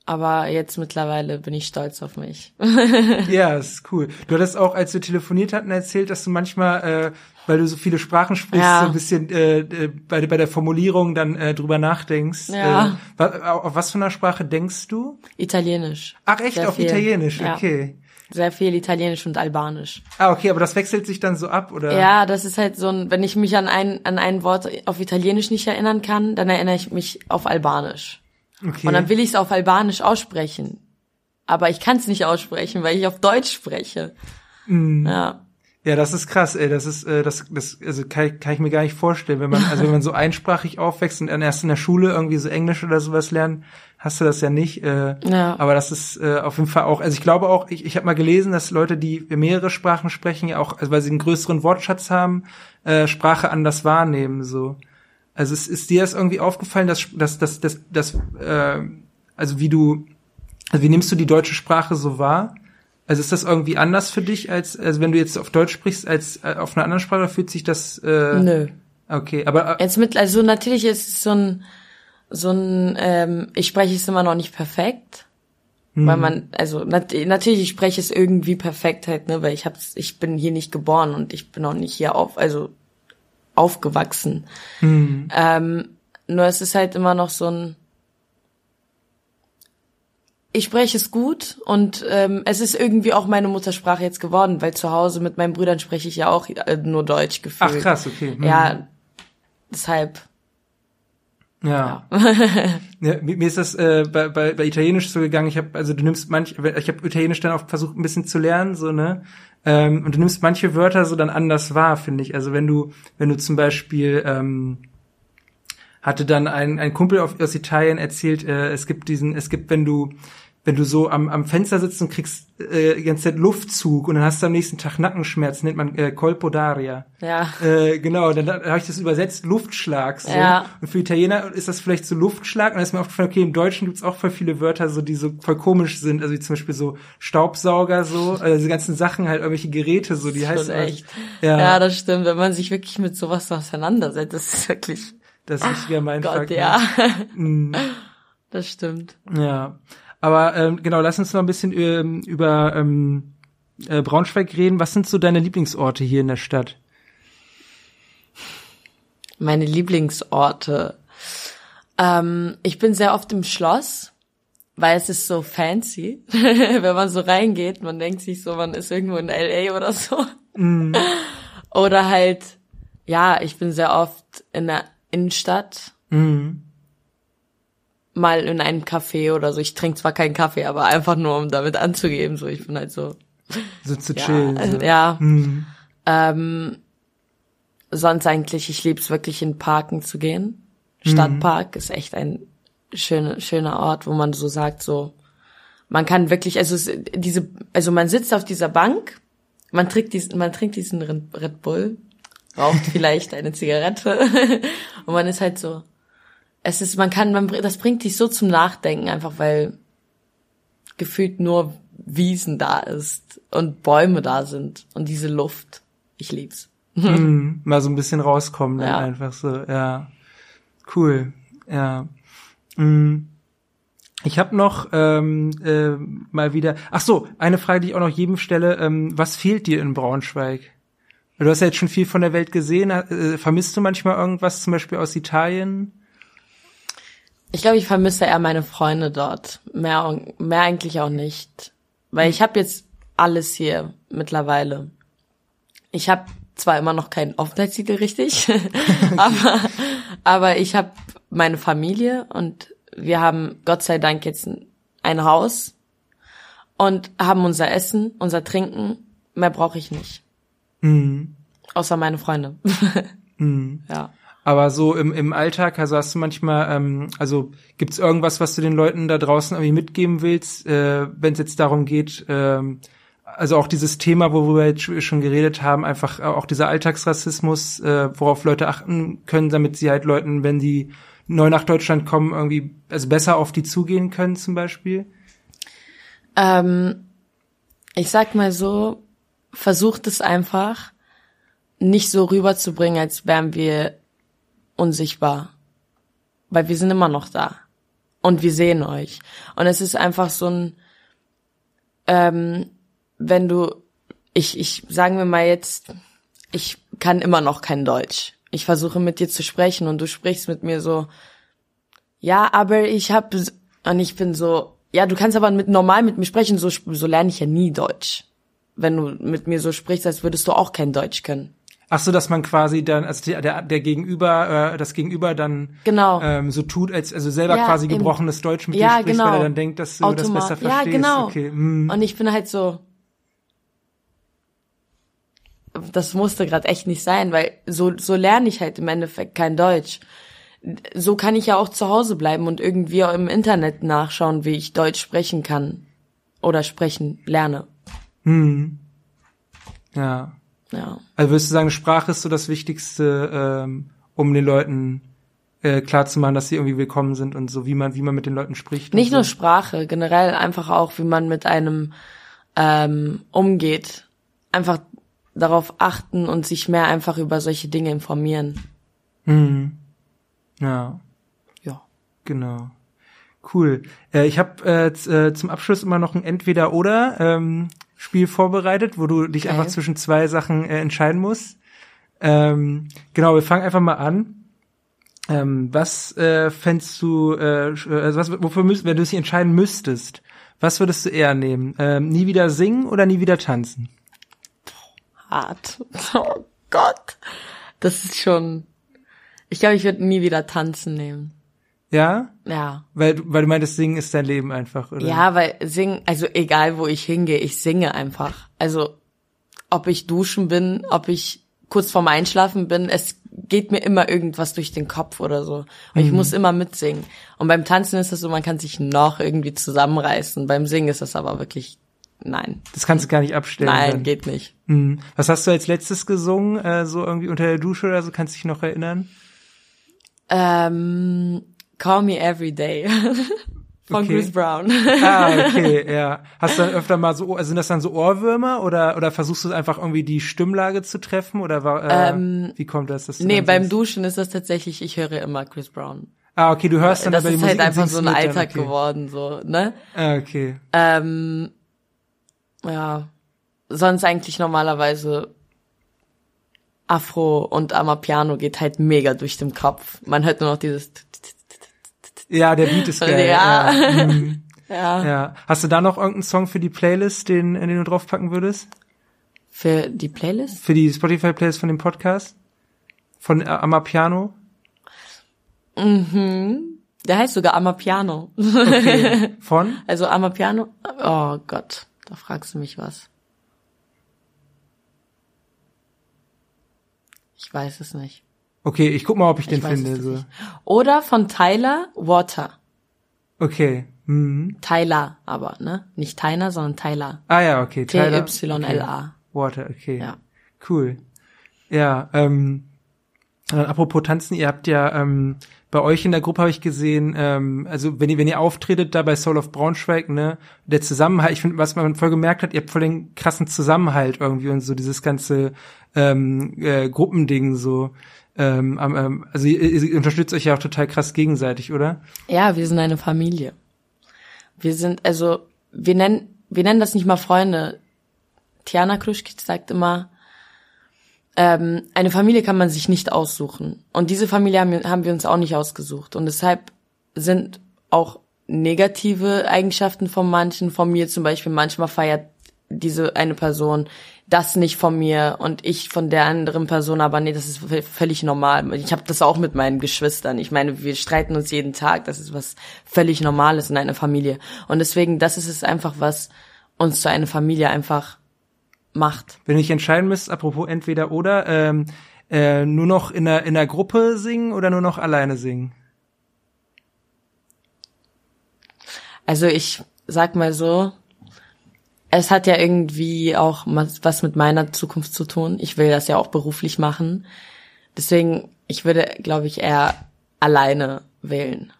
aber jetzt mittlerweile bin ich stolz auf mich. ja, das ist cool. Du hattest auch, als wir telefoniert hatten, erzählt, dass du manchmal, äh, weil du so viele Sprachen sprichst, ja. so ein bisschen äh, äh bei, bei der Formulierung dann äh, drüber nachdenkst. Ja. Äh, auf was für einer Sprache denkst du? Italienisch. Ach echt, Sehr auf viel. Italienisch, okay. Ja sehr viel Italienisch und Albanisch. Ah, okay, aber das wechselt sich dann so ab, oder? Ja, das ist halt so ein, wenn ich mich an ein, an ein Wort auf Italienisch nicht erinnern kann, dann erinnere ich mich auf Albanisch. Okay. Und dann will ich es auf Albanisch aussprechen. Aber ich kann es nicht aussprechen, weil ich auf Deutsch spreche. Mm. Ja. Ja, das ist krass, ey. Das ist, äh, das, das, also kann, kann ich mir gar nicht vorstellen, wenn man, also wenn man so einsprachig aufwächst und dann erst in der Schule irgendwie so Englisch oder sowas lernt, hast du das ja nicht. Äh, ja. Aber das ist äh, auf jeden Fall auch, also ich glaube auch, ich, ich habe mal gelesen, dass Leute, die mehrere Sprachen sprechen, ja auch, also weil sie einen größeren Wortschatz haben, äh, Sprache anders wahrnehmen. So. Also es ist dir das irgendwie aufgefallen, dass, dass, dass, dass, dass äh, also wie du, also wie nimmst du die deutsche Sprache so wahr? Also ist das irgendwie anders für dich, als also wenn du jetzt auf Deutsch sprichst, als äh, auf einer anderen Sprache fühlt sich das? Äh, Nö. Okay, aber äh, jetzt mit also natürlich ist es so ein so ein ähm, ich spreche es immer noch nicht perfekt, hm. weil man also nat natürlich ich spreche es irgendwie perfekt halt ne, weil ich hab's ich bin hier nicht geboren und ich bin auch nicht hier auf also aufgewachsen. Hm. Ähm, nur es ist halt immer noch so ein ich spreche es gut und ähm, es ist irgendwie auch meine Muttersprache jetzt geworden, weil zu Hause mit meinen Brüdern spreche ich ja auch äh, nur Deutsch gefühlt. Ach krass, okay. Mhm. Ja, deshalb. Ja. Ja. ja mir ist das äh, bei, bei, bei Italienisch so gegangen. Ich habe also du nimmst manch, ich habe Italienisch dann auch versucht ein bisschen zu lernen, so ne. Ähm, und du nimmst manche Wörter so dann anders wahr, finde ich. Also wenn du wenn du zum Beispiel ähm, hatte dann ein, ein Kumpel aus Italien erzählt, äh, es gibt diesen, es gibt, wenn du wenn du so am, am Fenster sitzt und kriegst äh, die ganze Zeit Luftzug und dann hast du am nächsten Tag Nackenschmerzen, nennt man äh, Colpo d'aria. Ja. Äh, genau, dann, dann habe ich das übersetzt, Luftschlag. So. Ja. Und für Italiener ist das vielleicht so Luftschlag und dann ist mir aufgefallen, okay, im Deutschen gibt's auch voll viele Wörter, so die so voll komisch sind, also wie zum Beispiel so Staubsauger, so, also diese ganzen Sachen, halt irgendwelche Geräte, so, die heißt echt. Ja. ja, das stimmt, wenn man sich wirklich mit sowas auseinandersetzt, das ist wirklich. Das ist richtiger mein Gott, ja. Mhm. Das stimmt. Ja. Aber ähm, genau, lass uns noch ein bisschen ähm, über ähm, äh, Braunschweig reden. Was sind so deine Lieblingsorte hier in der Stadt? Meine Lieblingsorte. Ähm, ich bin sehr oft im Schloss, weil es ist so fancy. Wenn man so reingeht, man denkt sich so, man ist irgendwo in LA oder so. Mm. Oder halt, ja, ich bin sehr oft in der Innenstadt. Mm. Mal in einem Café oder so. Ich trinke zwar keinen Kaffee, aber einfach nur, um damit anzugeben. So, ich bin halt so. So zu chillen. Ja. So. ja. Mm. Ähm, sonst eigentlich, ich lieb's wirklich in Parken zu gehen. Stadtpark mhm. ist echt ein schöner schöner Ort, wo man so sagt, so man kann wirklich, also es, diese, also man sitzt auf dieser Bank, man trinkt diesen, man trinkt diesen Red Bull, raucht vielleicht eine Zigarette und man ist halt so, es ist, man kann, man, das bringt dich so zum Nachdenken, einfach weil gefühlt nur Wiesen da ist und Bäume da sind und diese Luft. Ich lieb's. mm, mal so ein bisschen rauskommen dann ja. einfach so, ja. Cool, ja. Mm. Ich habe noch ähm, äh, mal wieder. Ach so, eine Frage, die ich auch noch jedem stelle: ähm, Was fehlt dir in Braunschweig? Du hast ja jetzt schon viel von der Welt gesehen. Äh, vermisst du manchmal irgendwas, zum Beispiel aus Italien? Ich glaube, ich vermisse eher meine Freunde dort. Mehr, mehr eigentlich auch nicht, weil ich habe jetzt alles hier mittlerweile. Ich habe zwar immer noch keinen Aufenthaltstitel richtig, aber, aber ich habe meine Familie und wir haben Gott sei Dank jetzt ein Haus und haben unser Essen, unser Trinken. Mehr brauche ich nicht. Mhm. Außer meine Freunde. mhm. Ja. Aber so im, im Alltag, also hast du manchmal, ähm, also gibt's irgendwas, was du den Leuten da draußen irgendwie mitgeben willst, äh, wenn es jetzt darum geht, ähm, also auch dieses Thema, worüber wir jetzt schon geredet haben, einfach auch dieser Alltagsrassismus, äh, worauf Leute achten können, damit sie halt Leuten, wenn die neu nach Deutschland kommen, irgendwie also besser auf die zugehen können zum Beispiel? Ähm, ich sag mal so, versucht es einfach nicht so rüberzubringen, als wären wir unsichtbar. Weil wir sind immer noch da. Und wir sehen euch. Und es ist einfach so ein, ähm, wenn du, ich, ich, sagen wir mal jetzt, ich kann immer noch kein Deutsch. Ich versuche mit dir zu sprechen und du sprichst mit mir so, ja, aber ich hab, und ich bin so, ja, du kannst aber mit normal mit mir sprechen, so, so lerne ich ja nie Deutsch. Wenn du mit mir so sprichst, als würdest du auch kein Deutsch können. Ach so, dass man quasi dann, also der, der, Gegenüber, äh, das Gegenüber dann genau. ähm, so tut, als also selber ja, quasi gebrochenes eben. Deutsch mit ja, dir spricht, genau. weil er dann denkt, dass du Automat. das besser verstehst. Ja, genau. Okay. Hm. Und ich bin halt so, das musste gerade echt nicht sein, weil so, so lerne ich halt im Endeffekt kein Deutsch. So kann ich ja auch zu Hause bleiben und irgendwie auch im Internet nachschauen, wie ich Deutsch sprechen kann. Oder sprechen lerne. Hm. Ja. Ja. Also würdest du sagen, Sprache ist so das Wichtigste, ähm, um den Leuten äh, klar zu machen, dass sie irgendwie willkommen sind und so, wie man, wie man mit den Leuten spricht. Nicht so. nur Sprache, generell einfach auch, wie man mit einem ähm, umgeht. Einfach darauf achten und sich mehr einfach über solche Dinge informieren. Mhm. Ja. Ja. Genau. Cool. Äh, ich habe äh, äh, zum Abschluss immer noch ein Entweder-Oder ähm, Spiel vorbereitet, wo du dich okay. einfach zwischen zwei Sachen äh, entscheiden musst. Ähm, genau, wir fangen einfach mal an. Ähm, was äh, fändest du, äh, also was, wofür müsst, wenn du dich entscheiden müsstest, was würdest du eher nehmen? Ähm, nie wieder singen oder nie wieder tanzen? hart. Oh Gott. Das ist schon. Ich glaube, ich würde nie wieder tanzen nehmen. Ja? Ja. Weil, weil du meintest, singen ist dein Leben einfach, oder? Ja, weil singen, also egal wo ich hingehe, ich singe einfach. Also, ob ich duschen bin, ob ich kurz vorm Einschlafen bin, es geht mir immer irgendwas durch den Kopf oder so. Und mhm. ich muss immer mitsingen. Und beim Tanzen ist es so, man kann sich noch irgendwie zusammenreißen. Beim Singen ist es aber wirklich nein. Das kannst du gar nicht abstellen. Nein, dann. geht nicht. Mhm. Was hast du als letztes gesungen? Äh, so irgendwie unter der Dusche oder so? Kannst du dich noch erinnern? Ähm, Call Me Every Day. Von okay. Chris Brown. ah, okay, ja. Hast du dann öfter mal so, sind das dann so Ohrwürmer oder oder versuchst du einfach irgendwie die Stimmlage zu treffen oder äh, ähm, wie kommt das? Dass nee, beim sagst? Duschen ist das tatsächlich, ich höre immer Chris Brown. Ah, okay, du hörst dann das aber die Musik. Das ist halt einfach so ein Alltag okay. geworden, so, ne? Ah, okay. Ähm, ja, sonst eigentlich normalerweise Afro und Amapiano geht halt mega durch den Kopf. Man hört nur noch dieses. Ja, der Beat ist geil. Ja. Ja. Mhm. Ja. ja. Hast du da noch irgendeinen Song für die Playlist, den, den du draufpacken würdest? Für die Playlist? Für die Spotify-Playlist von dem Podcast? Von äh, Amapiano? Mhm. Der heißt sogar Amapiano. Okay. Von? Also Amapiano. Oh Gott, da fragst du mich was. Ich weiß es nicht. Okay, ich guck mal, ob ich den Ich weiß finde. So. Oder von Tyler Water. Okay. Mhm. Tyler aber, ne? Nicht Tyler, sondern Tyler. Ah ja, okay. Tyler- T-Y-L-A. Okay. Water, okay. Ja. Cool. Ja, ähm, äh, apropos Tanzen, ihr habt ja ähm, bei euch in der Gruppe habe ich gesehen, ähm, also wenn ihr wenn ihr auftretet da bei Soul of Braunschweig, ne, der Zusammenhalt, ich finde, was man voll gemerkt hat, ihr habt voll den krassen Zusammenhalt irgendwie und so dieses ganze ähm, äh, Gruppending so. Ähm, ähm, also ihr, ihr unterstützt euch ja auch total krass gegenseitig, oder? Ja, wir sind eine Familie. Wir sind, also, wir nennen, wir nennen das nicht mal Freunde. Tiana Kruschkitz sagt immer, ähm, eine Familie kann man sich nicht aussuchen. Und diese Familie haben, haben wir uns auch nicht ausgesucht. Und deshalb sind auch negative Eigenschaften von manchen, von mir zum Beispiel, manchmal feiert diese eine Person das nicht von mir und ich von der anderen Person, aber nee, das ist völlig normal. Ich habe das auch mit meinen Geschwistern. Ich meine, wir streiten uns jeden Tag, das ist was völlig Normales in einer Familie. Und deswegen, das ist es einfach, was uns zu einer Familie einfach macht. Wenn ich entscheiden müsste, apropos entweder oder, ähm, äh, nur noch in der in der Gruppe singen oder nur noch alleine singen? Also ich sag mal so, es hat ja irgendwie auch was mit meiner Zukunft zu tun. Ich will das ja auch beruflich machen. Deswegen, ich würde, glaube ich, eher alleine wählen.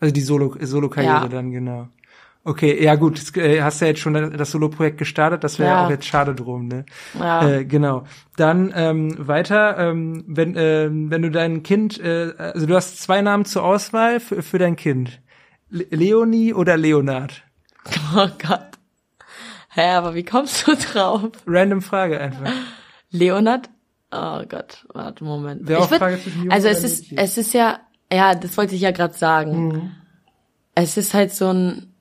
Also die Solo Solo-Karriere Ja. dann genau. Okay, ja gut, äh, hast ja jetzt schon das Solo-Projekt gestartet, das wäre ja. Ja. auch jetzt schade drum, ne? Ja. Äh, genau. Dann ähm, weiter, ähm, wenn ähm, wenn du dein Kind, äh, also du hast zwei Namen zur Auswahl für, für dein Kind, Le Leonie oder Leonard? Oh Gott. Hä, aber wie kommst du drauf? Random Frage einfach. Leonard? Oh Gott, warte, Moment. Ich würd- also es ist, es ist ja, ja, das wollte ich ja gerade sagen. Mhm. Es ist halt so ein,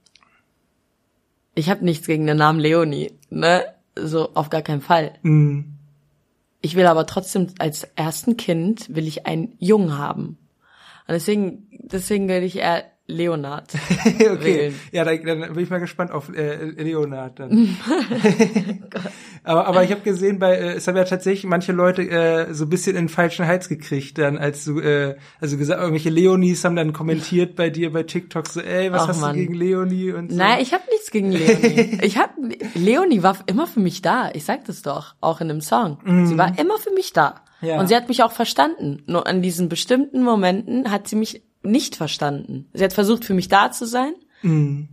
ich habe nichts gegen den Namen Leonie, ne? So auf gar keinen Fall. Mhm. Ich will aber trotzdem als ersten Kind will ich einen Jungen haben. Und deswegen, deswegen will ich eher Leonard. okay. Wählen. Ja, dann, dann bin ich mal gespannt auf äh, Leonard dann. aber, aber ich habe gesehen, bei äh, es haben ja tatsächlich manche Leute äh, so ein bisschen in den falschen Hals gekriegt, dann als du äh, also gesagt, irgendwelche Leonies haben dann kommentiert bei dir bei TikTok so, ey, was Ach, hast Mann. du gegen Leonie und so. Nein, ich habe nichts gegen Leonie. Ich hab Leonie war immer für mich da. Ich sag das doch, auch in dem Song. Sie war immer für mich da. Ja. Und sie hat mich auch verstanden. Nur an diesen bestimmten Momenten hat sie mich nicht verstanden. Sie hat versucht für mich da zu sein,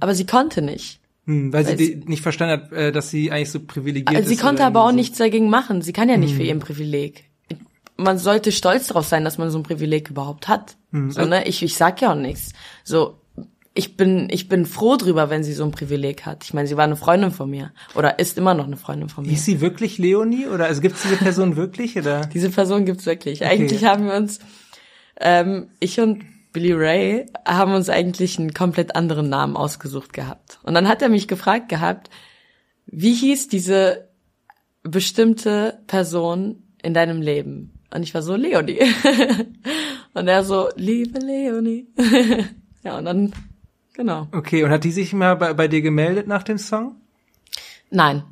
aber sie konnte nicht. Hm, weil sie Weil die nicht verstanden hat, äh, dass sie eigentlich so privilegiert ist. Sie konnte aber auch irgendwie nichts dagegen machen. Sie kann ja nicht für ihren Privileg. Man sollte stolz darauf sein, dass man so ein Privileg überhaupt hat. So, ne? Ich, ich sag ja auch nichts. So, ich bin, ich bin froh drüber, wenn sie so ein Privileg hat. Ich meine, sie war eine Freundin von mir. Oder ist immer noch eine Freundin von So. mir. Hieß sie wirklich Leonie oder also gibt es diese Person wirklich oder? Diese Person gibt's wirklich. Eigentlich haben wir uns, ähm, ich und Billy Ray haben uns eigentlich einen komplett anderen Namen ausgesucht gehabt. Und dann hat er mich gefragt gehabt, wie hieß diese bestimmte Person in deinem Leben? Und ich war so, Leonie. und er so, liebe Leonie. ja, und dann, genau. Okay, und hat die sich mal bei, bei dir gemeldet nach dem Song? Nein.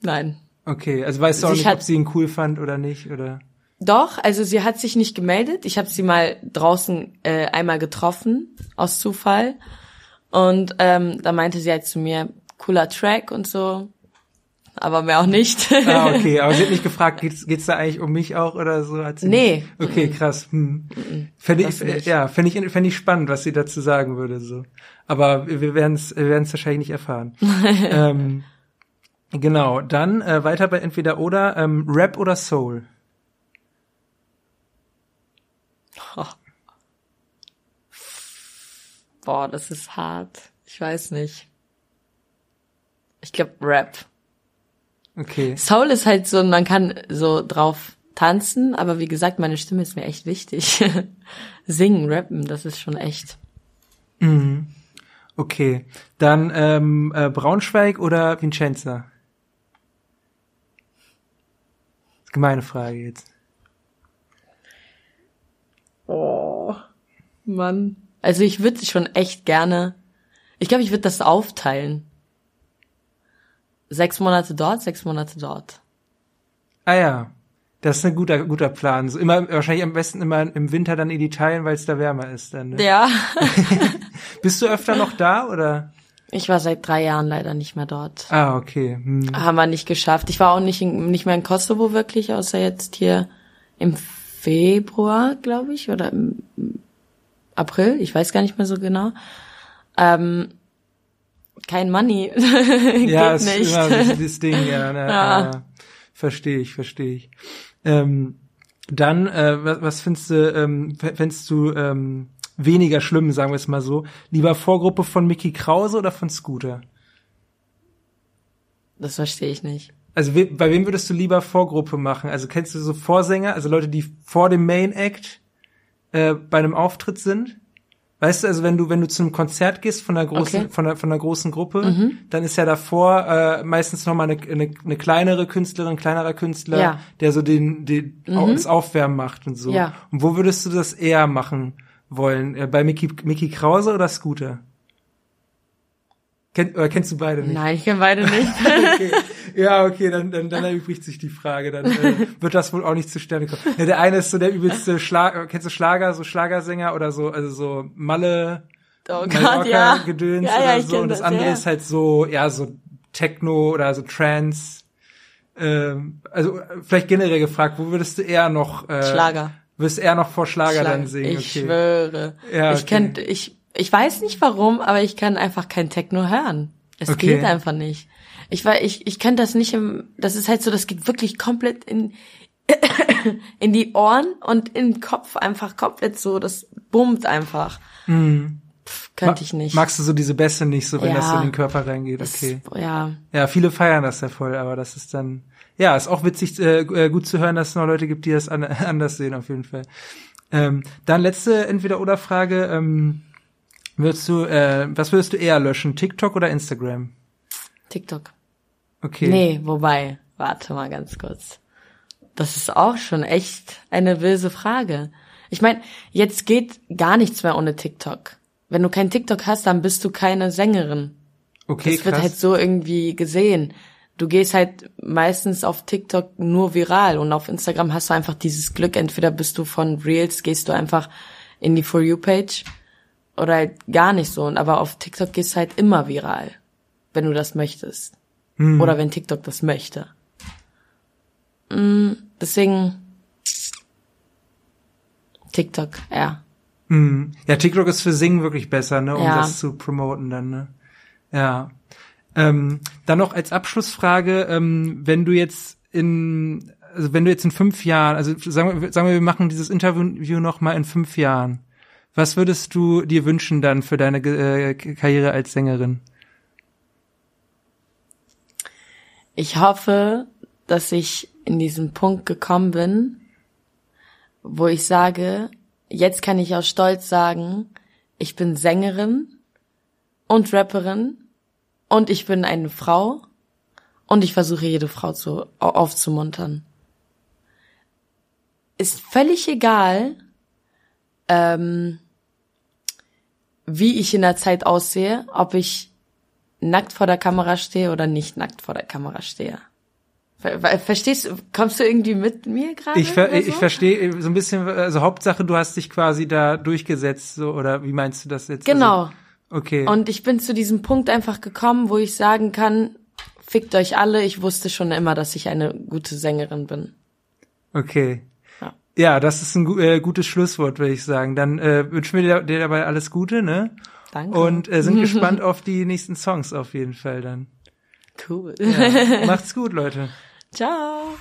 Nein. Okay, also weißt du auch nicht, ob sie ihn cool fand oder nicht oder? Doch, also sie hat sich nicht gemeldet. Ich habe sie mal draußen äh, einmal getroffen, aus Zufall. Und ähm, da meinte sie halt zu mir, cooler Track und so. Aber mehr auch nicht. Ah, okay, aber sie hat nicht gefragt, geht's, geht's da eigentlich um mich auch oder so? Hat sie Nee. Nicht? Okay, krass. Hm. Fände ich, das nicht. ja, fände ich, fände ich spannend, was sie dazu sagen würde, so. Aber wir werden es, wir werden es wahrscheinlich nicht erfahren. ähm, genau, dann äh, weiter bei entweder oder ähm, Rap oder Soul. Boah, das ist hart. Ich weiß nicht. Ich glaube Rap. Okay. Soul ist halt so, man kann so drauf tanzen, aber wie gesagt, meine Stimme ist mir echt wichtig. Singen, rappen, das ist schon echt. Mhm. Okay. Dann ähm, äh, Braunschweig oder Vincenza? Gemeine Frage jetzt. Oh, Mann. Also ich würde schon echt gerne, ich glaube, ich würde das aufteilen. Sechs Monate dort, sechs Monate dort. Ah ja, das ist ein guter guter Plan. So immer wahrscheinlich am besten immer im Winter dann in Italien, weil es da wärmer ist dann. Ne? Ja. Bist du öfter noch da oder? Ich war seit drei Jahren leider nicht mehr dort. Ah okay. Hm. Haben wir nicht geschafft. Ich war auch nicht in, nicht mehr in Kosovo wirklich, außer jetzt hier im Februar, glaube ich, oder im April. Ich weiß gar nicht mehr so genau. Ähm, kein Money. ja, Geht ist nicht. immer dieses Ding, ja. Ne, Ja. ja. Verstehe ich, verstehe ich. Ähm, dann, äh, was, was findest du, ähm, findest du ähm, weniger schlimm, sagen wir es mal so? Lieber Vorgruppe von Mickey Krause oder von Scooter? Das verstehe ich nicht. Also we bei wem würdest du lieber Vorgruppe machen? Also kennst du so Vorsänger, also Leute, die vor dem Main Act äh, bei einem Auftritt sind? Weißt du, also wenn du wenn du zu einem Konzert gehst von einer großen Okay. von einer von einer großen Gruppe, dann ist ja davor äh, meistens noch mal eine, eine, eine kleinere Künstlerin, kleinerer Künstler, Ja. der so den, den das Aufwärmen macht und so. Ja. Und wo würdest du das eher machen wollen? Äh, bei Mickey Mickey Krause oder Scooter? Kenn, oder kennst du beide nicht? Nein, ich kenne beide nicht. okay. Ja, okay, dann, dann, dann erübrigt sich die Frage. Dann äh, wird das wohl auch nicht zustande kommen. Ja, der eine ist so der übelste Schlag, kennst du Schlager, so Schlagersänger oder so, also so Malle, Oh Gott, ja. Gedöns Ja, ja, oder ich so. Und das das, andere ja. ist halt so, ja, so Techno oder so Trance. Ähm, also vielleicht generell gefragt, wo würdest du eher noch äh, Schlager. Würdest du eher noch vor Schlager, Schlager. dann singen? Ich okay. schwöre. Ja, Ich okay. kann, ich, ich weiß nicht warum, aber ich kann einfach kein Techno hören. Es Okay. geht einfach nicht. Ich war, ich, ich kann das nicht im, das ist halt so, das geht wirklich komplett in, in die Ohren und in den Kopf einfach komplett so, das bummt einfach. Pff, könnte ich nicht. Magst du so diese Bässe nicht, so wenn Ja. das so in den Körper reingeht? Okay. Ja. Ja, viele feiern das ja voll, aber das ist dann, ja, ist auch witzig, äh, äh, gut zu hören, dass es noch Leute gibt, die das an, anders sehen, auf jeden Fall. Ähm, dann letzte Entweder-Oder-Frage, ähm, würdest du, äh, was würdest du eher löschen, TikTok oder Instagram? TikTok. Okay. Nee, wobei, warte mal ganz kurz. Das ist auch schon echt eine böse Frage. Ich meine, jetzt geht gar nichts mehr ohne TikTok. Wenn du kein TikTok hast, dann bist du keine Sängerin. okay, das wird krass. halt so irgendwie gesehen. Du gehst halt meistens auf TikTok nur viral und auf Instagram hast du einfach dieses Glück. Entweder bist du von Reels, gehst du einfach in die For You Page oder halt gar nicht so. Und aber auf TikTok gehst du halt immer viral, wenn du das möchtest. Hm. Oder wenn TikTok das möchte. Mm, deswegen TikTok, ja. Hm. Ja, TikTok ist für Singen wirklich besser, ne, um Ja. das zu promoten dann, ne? Ja. Ähm, dann noch als Abschlussfrage, ähm, wenn du jetzt in, also wenn du jetzt in fünf Jahren, also sagen wir, sagen wir, wir machen dieses Interview noch mal in fünf Jahren. Was würdest du dir wünschen dann für deine äh, Karriere als Sängerin? Ich hoffe, dass ich in diesen Punkt gekommen bin, wo ich sage, jetzt kann ich aus Stolz sagen, ich bin Sängerin und Rapperin und ich bin eine Frau und ich versuche jede Frau zu, au- aufzumuntern. Ist völlig egal, ähm, wie ich in der Zeit aussehe, ob ich nackt vor der Kamera stehe oder nicht nackt vor der Kamera stehe. Ver ver verstehst du, kommst du irgendwie mit mir gerade? Ich, ver so? ich verstehe so ein bisschen, also Hauptsache, du hast dich quasi da durchgesetzt, so, oder wie meinst du das jetzt? Genau. Also, okay. Und ich bin zu diesem Punkt einfach gekommen, wo ich sagen kann, fickt euch alle, ich wusste schon immer, dass ich eine gute Sängerin bin. Okay. Ja. Das ist ein äh, gutes Schlusswort, würde ich sagen. Dann äh, wünschen wir dir, dir dabei alles Gute, ne? Danke. Und äh, sind gespannt auf die nächsten Songs auf jeden Fall dann. cool. Ja. Macht's gut, Leute. Ciao.